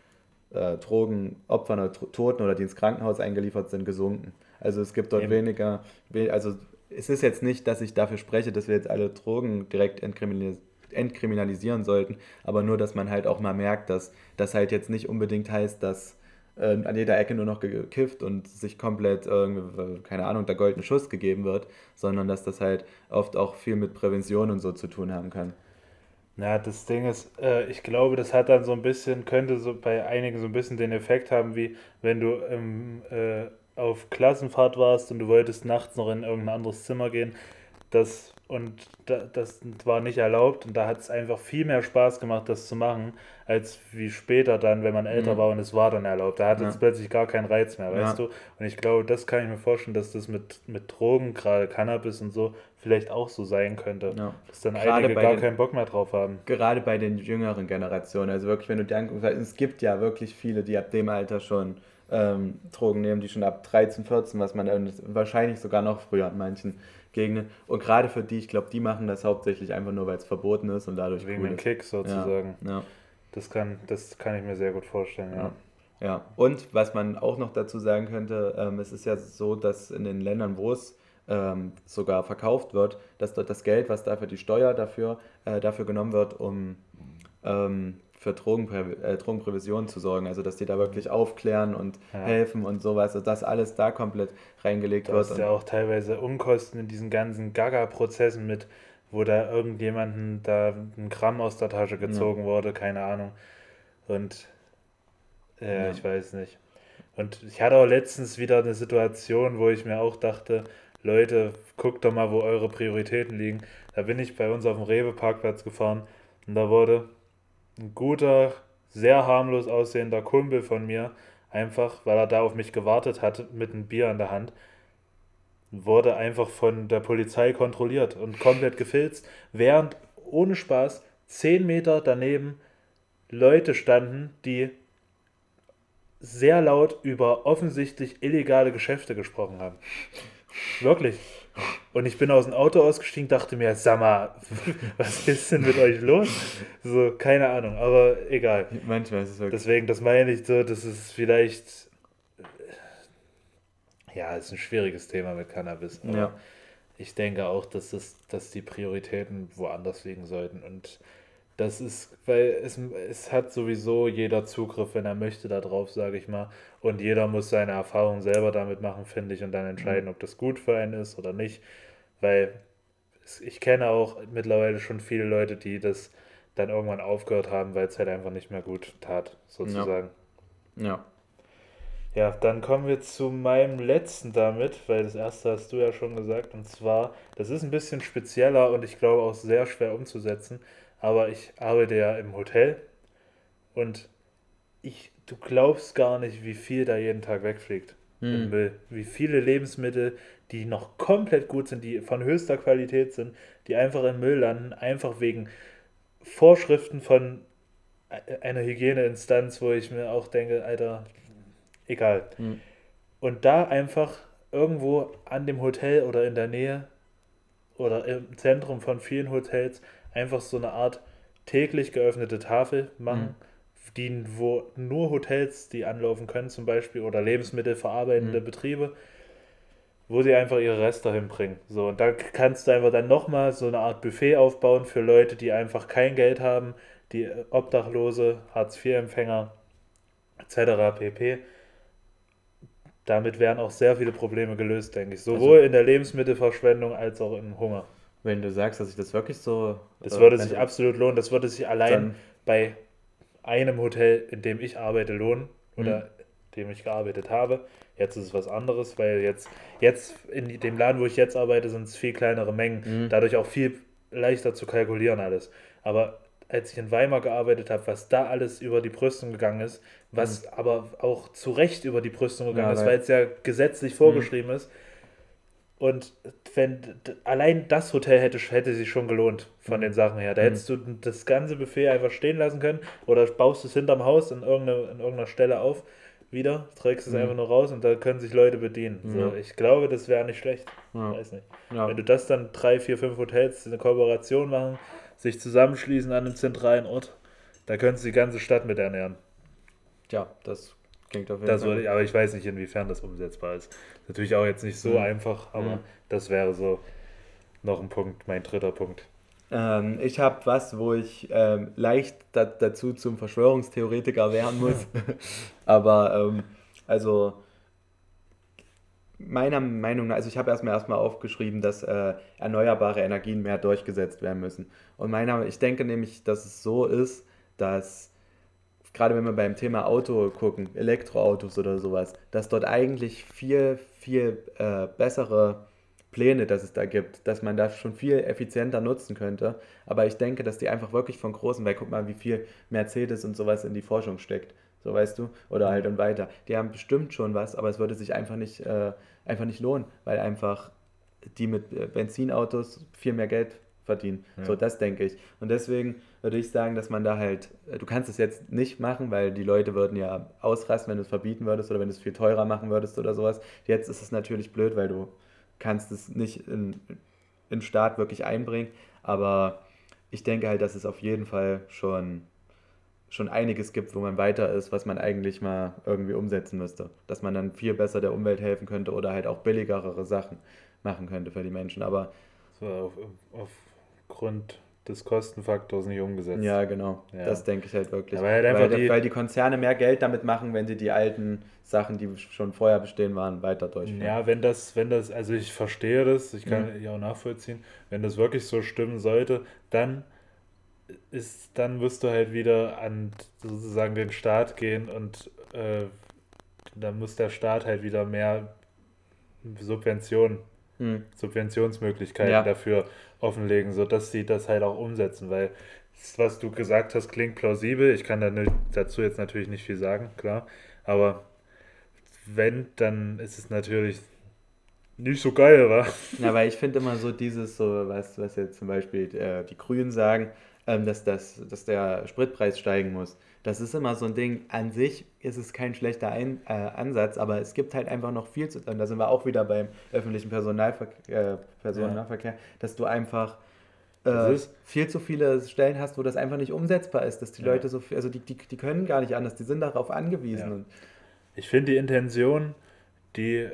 C: äh, Drogenopfern oder Toten oder die ins Krankenhaus eingeliefert sind, gesunken. Also es gibt dort Eben. weniger, also es ist jetzt nicht, dass ich dafür spreche, dass wir jetzt alle Drogen direkt entkriminalisieren entkriminalisieren sollten, aber nur, dass man halt auch mal merkt, dass das halt jetzt nicht unbedingt heißt, dass äh, an jeder Ecke nur noch gekifft und sich komplett, äh, keine Ahnung, der goldene Schuss gegeben wird, sondern dass das halt oft auch viel mit Prävention und so zu tun haben kann.
B: Ja, das Ding ist, äh, ich glaube, das hat dann so ein bisschen, könnte so bei einigen so ein bisschen den Effekt haben, wie wenn du im, äh, auf Klassenfahrt warst und du wolltest nachts noch in irgendein anderes Zimmer gehen. Das und da, das war nicht erlaubt und da hat es einfach viel mehr Spaß gemacht, das zu machen, als wie später dann, wenn man älter mhm. war und es war dann erlaubt. Da hat es plötzlich gar keinen Reiz mehr, weißt ja. du? Und ich glaube, das kann ich mir vorstellen, dass das mit, mit Drogen, gerade Cannabis und so, vielleicht auch so sein könnte. Ja. Dass dann gerade einige
C: gar den, keinen Bock mehr drauf haben. Gerade bei den jüngeren Generationen. Also wirklich, wenn du denkst, es gibt ja wirklich viele, die ab dem Alter schon ähm, Drogen nehmen, die schon ab 13, 14, was man wahrscheinlich sogar noch früher an manchen Gegenden. Und gerade für die, ich glaube, die machen das hauptsächlich einfach nur, weil es verboten ist und dadurch Wegen cool dem Kick
B: sozusagen. Ja, ja. Das, kann, das kann ich mir sehr gut vorstellen, ja.
C: ja. ja. und was man auch noch dazu sagen könnte, ähm, es ist ja so, dass in den Ländern, wo es ähm, sogar verkauft wird, dass dort das Geld, was dafür die Steuer dafür, äh, dafür genommen wird, um ähm, für Drogenprä äh, Drogenprävention zu sorgen. Also, dass die da wirklich aufklären und ja. helfen und sowas. Also, dass alles da komplett reingelegt
B: da wird. Das ist ja auch teilweise Unkosten in diesen ganzen Gaga-Prozessen mit, wo da irgendjemanden da ein Gramm aus der Tasche gezogen ja. wurde, keine Ahnung. Und äh, ja. ich weiß nicht. Und ich hatte auch letztens wieder eine Situation, wo ich mir auch dachte, Leute, guckt doch mal, wo eure Prioritäten liegen. Da bin ich bei uns auf dem Rewe-Parkplatz gefahren und da wurde ein guter, sehr harmlos aussehender Kumpel von mir, einfach weil er da auf mich gewartet hat mit einem Bier in der Hand, wurde einfach von der Polizei kontrolliert und komplett gefilzt, während ohne Spaß zehn Meter daneben Leute standen, die sehr laut über offensichtlich illegale Geschäfte gesprochen haben. Wirklich. Und ich bin aus dem Auto ausgestiegen, dachte mir, sag mal, was ist denn mit euch los? So, keine Ahnung, aber egal. Manchmal ist es wirklich. Deswegen, das meine ich so, das ist vielleicht. Ja, ist ein schwieriges Thema mit Cannabis. ja. Ich denke auch, dass, das, dass die Prioritäten woanders liegen sollten. Und das ist, weil es, es hat sowieso jeder Zugriff, wenn er möchte, darauf, sage ich mal. Und jeder muss seine Erfahrungen selber damit machen, finde ich, und dann entscheiden, mhm. ob das gut für einen ist oder nicht. Weil ich kenne auch mittlerweile schon viele Leute, die das dann irgendwann aufgehört haben, weil es halt einfach nicht mehr gut tat, sozusagen. Ja. ja. Ja, dann kommen wir zu meinem letzten damit, weil das erste hast du ja schon gesagt, und zwar, das ist ein bisschen spezieller und ich glaube auch sehr schwer umzusetzen aber ich arbeite ja im Hotel und ich, du glaubst gar nicht, wie viel da jeden Tag wegfliegt hm. im Müll. Wie viele Lebensmittel, die noch komplett gut sind, die von höchster Qualität sind, die einfach im Müll landen, einfach wegen Vorschriften von eine Hygieneinstanz, wo ich mir auch denke, Alter, egal.
C: Mhm.
B: Und da einfach irgendwo an dem Hotel oder in der Nähe oder im Zentrum von vielen Hotels einfach so eine Art täglich geöffnete Tafel machen,
C: Mhm.
B: die, wo nur Hotels die anlaufen können zum Beispiel oder lebensmittelverarbeitende
C: Mhm.
B: Betriebe, wo sie einfach ihre Reste hinbringen. So, und da kannst du einfach dann nochmal so eine Art Buffet aufbauen für Leute, die einfach kein Geld haben, die äh, Obdachlose, Hartz-IV-Empfänger etc. pp. Damit wären auch sehr viele Probleme gelöst, denke ich. Sowohl
C: Also-
B: in der Lebensmittelverschwendung als auch im Hunger.
C: Wenn du sagst, dass ich das wirklich so.
B: Das
C: äh,
B: würde
C: wenn
B: sich absolut lohnen. Das würde sich allein bei einem Hotel, in dem ich arbeite, lohnen. Oder
C: Mhm.
B: dem ich gearbeitet habe. Jetzt ist es was anderes, weil jetzt, jetzt in dem Laden, wo ich jetzt arbeite, sind es viel kleinere Mengen.
C: Mhm.
B: Dadurch auch viel leichter zu kalkulieren alles. Aber als ich in Weimar gearbeitet habe, was da alles über die Brüstung gegangen ist, was aber auch zu Recht über die Brüstung gegangen
C: Mhm. Ja,
B: ist,
C: weil-
B: weil es ja gesetzlich vorgeschrieben ist. Und wenn allein das Hotel hätte, hätte sich schon gelohnt von den Sachen her. Da
C: Mhm.
B: hättest du das ganze Buffet einfach stehen lassen können oder baust es hinterm Haus in irgendeiner, in irgendeiner Stelle auf, wieder, trägst es
C: Mhm.
B: einfach nur raus und da können sich Leute bedienen. So, ich glaube, das wäre nicht schlecht.
C: Ja.
B: Weiß nicht.
C: Ja.
B: Wenn du das dann drei, vier, fünf Hotels eine Kooperation machen, sich zusammenschließen an einem zentralen Ort, da könntest du die ganze Stadt mit ernähren.
C: ja, das klingt auf jeden
B: Das
C: Fall.
B: würde ich, aber ich weiß nicht, inwiefern das umsetzbar ist. Natürlich auch jetzt nicht so
C: Mhm.
B: einfach, aber
C: Mhm.
B: das wäre so noch ein Punkt, mein dritter Punkt.
C: Ähm, ich habe was, wo ich ähm, leicht da, dazu zum Verschwörungstheoretiker werden muss. Aber ähm, also meiner Meinung nach, also ich habe erstmal erstmal aufgeschrieben, dass äh, erneuerbare Energien mehr durchgesetzt werden müssen. Und meiner, ich denke nämlich, dass es so ist, dass gerade wenn wir beim Thema Auto gucken, Elektroautos oder sowas, dass dort eigentlich viel, viel äh, bessere Pläne, dass es da gibt, dass man das schon viel effizienter nutzen könnte. Aber ich denke, dass die einfach wirklich von großen, weil guck mal, wie viel Mercedes und sowas in die Forschung steckt. So weißt du? Oder halt und weiter. Die haben bestimmt schon was, aber es würde sich einfach nicht, äh, einfach nicht lohnen, weil einfach die mit äh, Benzinautos viel mehr Geld verdienen.
B: Ja.
C: So, das denke ich. Und deswegen würde ich sagen, dass man da halt, äh, du kannst es jetzt nicht machen, weil die Leute würden ja ausrasten, wenn du es verbieten würdest oder wenn du es viel teurer machen würdest oder sowas. Jetzt ist es natürlich blöd, weil du kannst es nicht in, in den Staat wirklich einbringen, aber ich denke halt, dass es auf jeden Fall schon, schon einiges gibt, wo man weiter ist, was man eigentlich mal irgendwie umsetzen müsste. Dass man dann viel besser der Umwelt helfen könnte oder halt auch billigere Sachen machen könnte für die Menschen. Aber
B: So auf, aufgrund des Kostenfaktors nicht umgesetzt.
C: ja, genau,
B: Ja.
C: das denke ich halt wirklich.
B: Aber halt einfach
C: weil,
B: die-
C: weil die Konzerne mehr Geld damit machen, wenn sie die alten Sachen, die schon vorher bestehen waren, weiter durchführen.
B: Ja, wenn das, wenn das, also ich verstehe das, ich kann
C: Mhm.
B: ja auch nachvollziehen, wenn das wirklich so stimmen sollte, dann ist, dann wirst du halt wieder an sozusagen den Staat gehen und äh, dann muss der Staat halt wieder mehr Subventionen,
C: Hm.
B: Subventionsmöglichkeiten
C: Ja.
B: dafür offenlegen, sodass sie das halt auch umsetzen, weil das, was du gesagt hast, klingt plausibel. Ich kann dazu jetzt natürlich nicht viel sagen, klar, aber wenn, dann ist es natürlich nicht so geil, wa?
C: Ja, weil ich finde immer so dieses, so, was, was jetzt zum Beispiel äh, die Grünen sagen, ähm, dass, das, dass der Spritpreis steigen muss. Das ist immer so ein Ding. An sich ist es kein schlechter ein, äh, Ansatz, aber es gibt halt einfach noch viel zu tun. Da sind wir auch wieder beim öffentlichen Personalverkehr, äh, Personennahverkehr, dass du einfach äh, viel zu viele Stellen hast, wo das einfach nicht umsetzbar ist, dass die
B: Ja.
C: Leute so viel, also die, die, die können gar nicht anders, die sind darauf angewiesen.
B: Ja. Ich finde die Intention, die,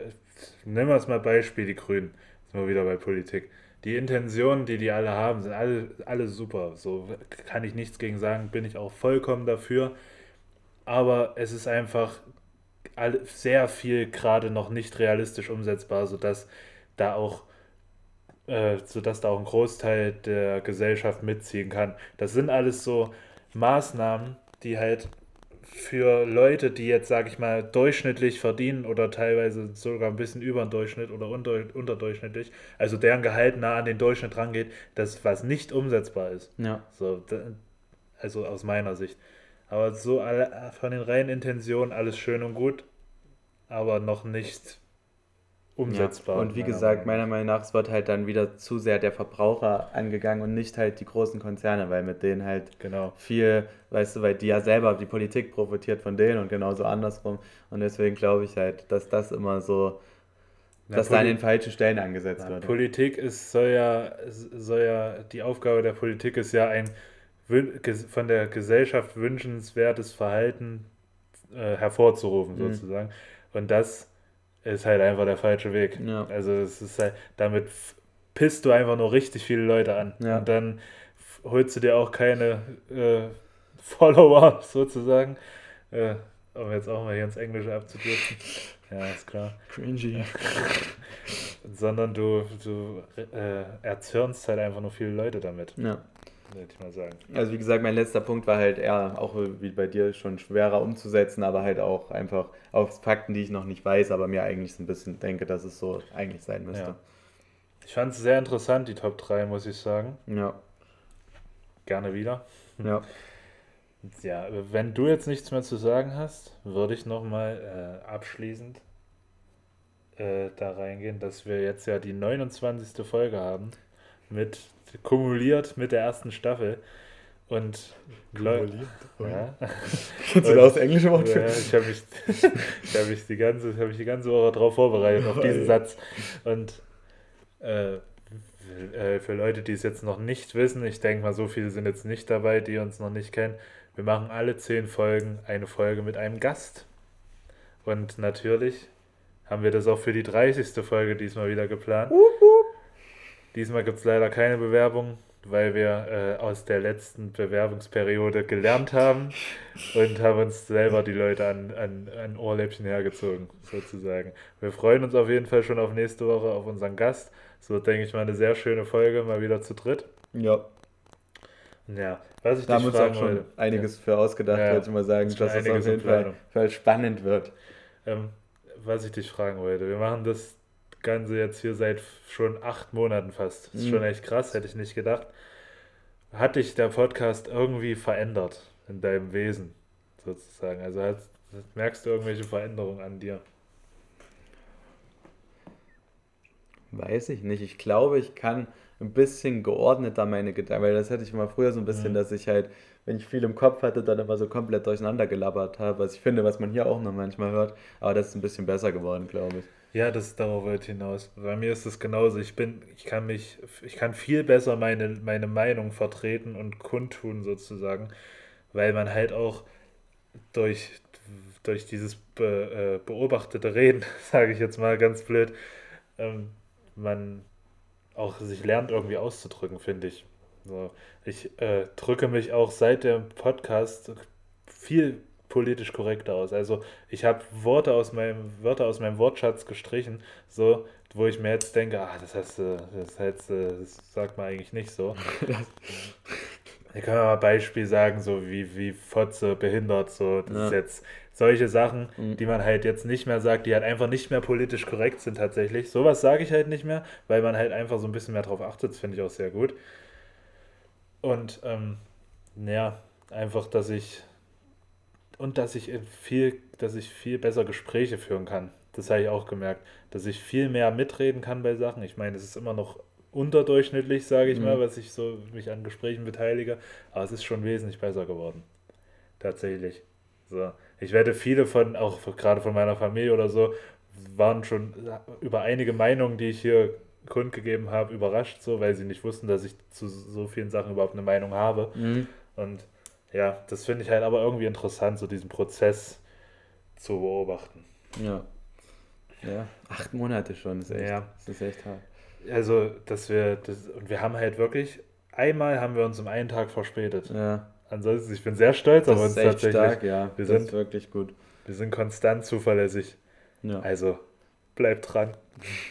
B: nehmen wir es mal Beispiel, die Grünen, sind wir wieder bei Politik. Die Intentionen, die die alle haben, sind alle, alle super. So kann ich nichts gegen sagen, bin ich auch vollkommen dafür. Aber es ist einfach sehr viel gerade noch nicht realistisch umsetzbar, sodass da auch äh, sodass da auch ein Großteil der Gesellschaft mitziehen kann. Das sind alles so Maßnahmen, die halt für Leute, die jetzt, sage ich mal, durchschnittlich verdienen oder teilweise sogar ein bisschen über den Durchschnitt oder unter, unterdurchschnittlich, also deren Gehalt nah an den Durchschnitt rangeht, das was nicht umsetzbar ist.
C: ja.
B: So, also aus meiner Sicht. Aber so alle, von den reinen Intentionen alles schön und gut, aber noch nicht
C: umsetzbar. Ja. Und wie meiner gesagt, meiner Meinung nach, es wird halt dann wieder zu sehr der Verbraucher angegangen und nicht halt die großen Konzerne, weil mit denen halt genau. viel, weißt du, weil die ja selber, die Politik profitiert von denen und genauso andersrum. Und deswegen glaube ich halt, dass das immer so, Na, dass da an den falschen Stellen angesetzt Na, wird.
B: Politik ist, soll ja, soll ja, die Aufgabe der Politik ist ja ein von der Gesellschaft wünschenswertes Verhalten äh, hervorzurufen, mhm. sozusagen. Und das ist halt einfach der falsche Weg. Ja. Also es ist halt, damit pisst du einfach nur richtig viele Leute an. Ja. Und dann holst du dir auch keine äh, Follower sozusagen. Äh, um jetzt auch mal hier ins Englische abzudrücken. Ja, ist klar. Cringy. Sondern du, du äh, erzürnst halt einfach nur viele Leute damit. Ja
C: würde ich mal sagen. Also wie gesagt, mein letzter Punkt war halt eher auch wie bei dir schon schwerer umzusetzen, aber halt auch einfach auf Fakten, die ich noch nicht weiß, aber mir eigentlich so ein bisschen denke, dass es so eigentlich sein müsste. Ja.
B: Ich fand es sehr interessant, die Top 3, muss ich sagen. Ja. Gerne wieder. Ja. Ja, wenn du jetzt nichts mehr zu sagen hast, würde ich nochmal äh, abschließend äh, da reingehen, dass wir jetzt ja die 29. Folge haben mit kumuliert mit der ersten Staffel. Und kumuliert? Ja. Kennst du da das englische Wort für? Ja, ich habe mich, ich hab mich, die ganze, hab mich die ganze Woche darauf vorbereitet, auf diesen Satz. Und äh, äh, für Leute, die es jetzt noch nicht wissen, ich denke mal, so viele sind jetzt nicht dabei, die uns noch nicht kennen. Wir machen alle zehn Folgen eine Folge mit einem Gast. Und natürlich haben wir das auch für die 30. Folge diesmal wieder geplant. Uh -huh. Diesmal gibt es leider keine Bewerbung, weil wir äh, aus der letzten Bewerbungsperiode gelernt haben und haben uns selber die Leute an, an, an Ohrläppchen hergezogen, sozusagen. Wir freuen uns auf jeden Fall schon auf nächste Woche auf unseren Gast. So denke ich mal eine sehr schöne Folge, mal wieder zu dritt. Ja. Ja, was ich da dich fragen auch schon wollte. einiges ja. für ausgedacht, ja, würde ich mal sagen, dass es auf jeden Fall, Fall, spannend wird. Ähm, was ich dich fragen wollte, wir machen das Ganze jetzt hier seit schon acht Monaten fast. Das ist mhm. schon echt krass, hätte ich nicht gedacht. Hat dich der Podcast irgendwie verändert in deinem Wesen, sozusagen? Also hat, merkst du irgendwelche Veränderungen an dir?
C: Weiß ich nicht. Ich glaube, ich kann ein bisschen geordneter meine Gedanken, weil das hatte ich mal früher so ein bisschen, mhm. dass ich halt, wenn ich viel im Kopf hatte, dann immer so komplett durcheinander gelabert habe, was ich finde, was man hier auch noch manchmal hört. Aber das ist ein bisschen besser geworden, glaube ich.
B: Ja, das darauf wollte hinaus. Bei mir ist es genauso. Ich bin, ich kann mich, ich kann viel besser meine, meine Meinung vertreten und kundtun sozusagen, weil man halt auch durch, durch dieses be, äh, beobachtete Reden, sage ich jetzt mal ganz blöd, ähm, man auch sich lernt irgendwie auszudrücken, finde ich. So, ich äh, drücke mich auch seit dem Podcast viel politisch korrekt aus. Also ich habe Worte aus meinem Wörter aus meinem Wortschatz gestrichen, so wo ich mir jetzt denke, ah, das heißt, das heißt, das sagt man eigentlich nicht so. Ich kann mal ein Beispiel sagen, so wie, wie Fotze, behindert, so, das ja. ist jetzt solche Sachen, mhm. die man halt jetzt nicht mehr sagt, die halt einfach nicht mehr politisch korrekt sind tatsächlich. Sowas sage ich halt nicht mehr, weil man halt einfach so ein bisschen mehr drauf achtet, das finde ich auch sehr gut. Und ähm, ja, einfach, dass ich und dass ich viel, dass ich viel besser Gespräche führen kann. Das habe ich auch gemerkt, dass ich viel mehr mitreden kann bei Sachen. Ich meine, es ist immer noch unterdurchschnittlich, sage ich mhm. mal, was ich so mich an Gesprächen beteilige, aber es ist schon wesentlich besser geworden. Tatsächlich. So. Ich werde viele von, auch gerade von meiner Familie oder so, waren schon über einige Meinungen, die ich hier kundgegeben habe, überrascht, so, weil sie nicht wussten, dass ich zu so vielen Sachen überhaupt eine Meinung habe. Mhm. Und ja, das finde ich halt aber irgendwie interessant, so diesen Prozess zu beobachten.
C: Ja. Ja, acht Monate schon, das ist echt, ja. das ist echt hart.
B: Also, dass wir, das, und wir haben halt wirklich, einmal haben wir uns um einen Tag verspätet. Ja. Ansonsten, ich bin sehr stolz das auf uns tatsächlich. Stark, ja. Wir das sind, ist wirklich gut. Wir sind konstant zuverlässig. Ja. Also, bleibt dran.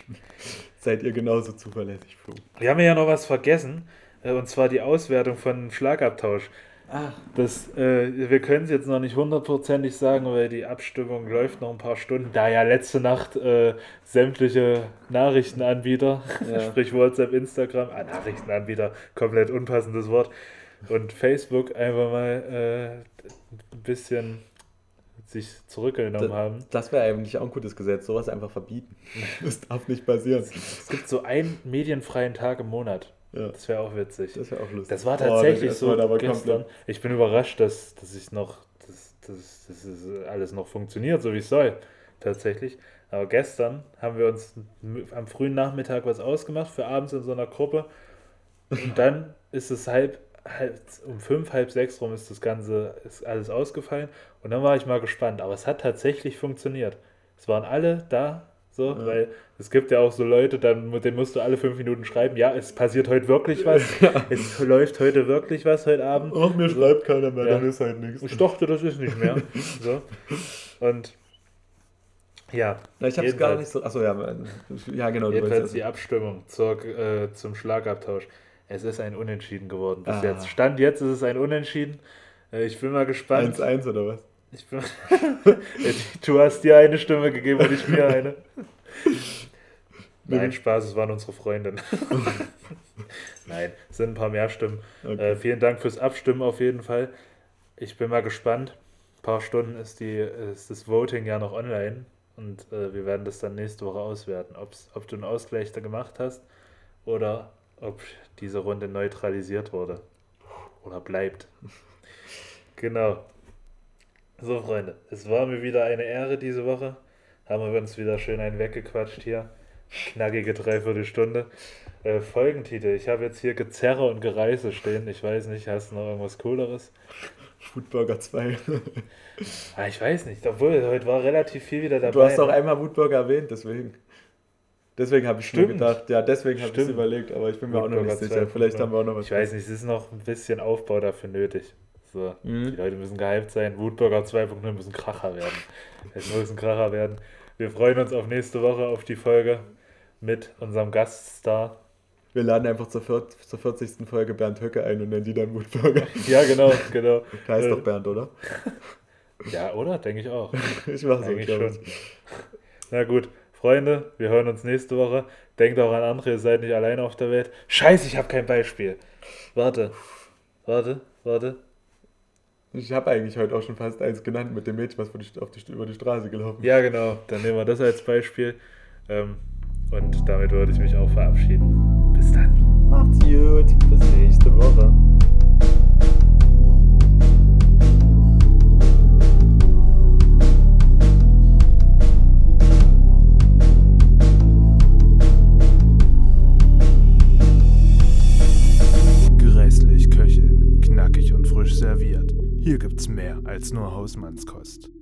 C: Seid ihr genauso zuverlässig,
B: Flo. Wir haben ja noch was vergessen, äh, und zwar die Auswertung von Schlagabtausch. Ach. Das, äh, wir können es jetzt noch nicht hundertprozentig sagen, weil die Abstimmung läuft noch ein paar Stunden. Da ja letzte Nacht äh, sämtliche Nachrichtenanbieter, ja. sprich WhatsApp, Instagram, ah, Nachrichtenanbieter, komplett unpassendes Wort, und Facebook einfach mal äh, ein bisschen sich zurückgenommen
C: Da-
B: haben.
C: Das wäre eigentlich auch ein gutes Gesetz, sowas einfach verbieten. Das darf nicht passieren.
B: Es gibt so einen medienfreien Tag im Monat.
C: Ja,
B: Das wäre auch witzig.
C: das wäre auch lustig.
B: Das war tatsächlich
C: das
B: so
C: aber
B: gestern.
C: komplett-
B: Ich bin überrascht, dass, dass ich noch, dass, dass, dass es alles noch funktioniert, so wie es soll. Tatsächlich. Aber gestern haben wir uns am frühen Nachmittag was ausgemacht für abends in so einer Gruppe. Und dann ist es halb, halb um fünf, halb sechs rum ist das Ganze, ist alles ausgefallen. Und dann war ich mal gespannt. Aber es hat tatsächlich funktioniert. Es waren alle da, so,
C: Ja.
B: weil es gibt ja auch so Leute, dann, denen musst du alle fünf Minuten schreiben, ja, es passiert heute wirklich was. Es läuft heute wirklich was heute Abend.
C: Ach, mir schreibt keiner mehr,
B: Ja.
C: dann ist halt nichts.
B: Ich dachte, das ist nicht mehr. So. Und ja,
C: Na, ich habe es gar nicht so. Achso, ja, ja genau.
B: Jedenfalls die Abstimmung zur, äh, zum Schlagabtausch. Es ist ein Unentschieden geworden bis
C: Ah.
B: jetzt. Stand jetzt ist es ein Unentschieden. Äh, ich bin mal gespannt.
C: 1-1 oder was?
B: Ich bin du hast dir eine Stimme gegeben und ich mir eine. Nein, Spaß, es waren unsere Freundinnen. Nein, es sind ein paar mehr Stimmen.
C: Okay.
B: Äh, vielen Dank fürs Abstimmen auf jeden Fall. Ich bin mal gespannt. Ein paar Stunden ist, die, ist das Voting ja noch online und äh, wir werden das dann nächste Woche auswerten, ob's, ob du einen Ausgleich da gemacht hast oder ob diese Runde neutralisiert wurde oder bleibt. Genau. So, Freunde, es war mir wieder eine Ehre diese Woche. Haben wir uns wieder schön einen weggequatscht hier. Knackige Dreiviertelstunde. Äh, Folgentitel. Ich habe jetzt hier Gezerre und Gereise stehen. Ich weiß nicht, hast du noch irgendwas Cooleres?
C: Foodburger 2.
B: Ah, ich weiß nicht. Obwohl, heute war relativ viel wieder dabei.
C: Du hast auch
B: ne?
C: einmal Woodburger erwähnt, deswegen. Deswegen habe ich mir
B: Stimmt.
C: gedacht, ja, deswegen habe ich es überlegt, aber ich bin mir auch noch
B: Woodburger
C: nicht sicher.
B: 2.
C: Vielleicht haben wir auch noch was.
B: Ich weiß nicht, es ist noch ein bisschen Aufbau dafür nötig. So,
C: Mhm.
B: Die Leute müssen gehypt sein. Woodburger 2.0 müssen Kracher werden. Es muss ein Kracher werden. Wir freuen uns auf nächste Woche auf die Folge mit unserem Gaststar.
C: Wir laden einfach zur, vier, zur 40. Folge Bernd Höcke ein und nennen die dann Woodburger.
B: Ja, genau, genau.
C: Der heißt
B: Äh,
C: doch Bernd, oder?
B: Ja, oder? Denke ich auch.
C: Ich mache so,
B: Eigentlich schon.
C: ich.
B: Na gut, Freunde, wir hören uns nächste Woche. Denkt auch an andere, ihr seid nicht alleine auf der Welt. Scheiße, ich habe kein Beispiel. Warte, warte, warte.
C: Ich habe eigentlich heute auch schon fast eins genannt mit dem Mädchen, was vor die, auf die, über die Straße gelaufen ist.
B: Ja, genau, dann nehmen wir das als Beispiel. Ähm, und damit würde ich mich auch verabschieden. Bis dann.
C: Macht's gut, bis nächste Woche.
A: Grässlich köcheln, knackig und frisch serviert. Hier gibt's mehr als nur Hausmannskost.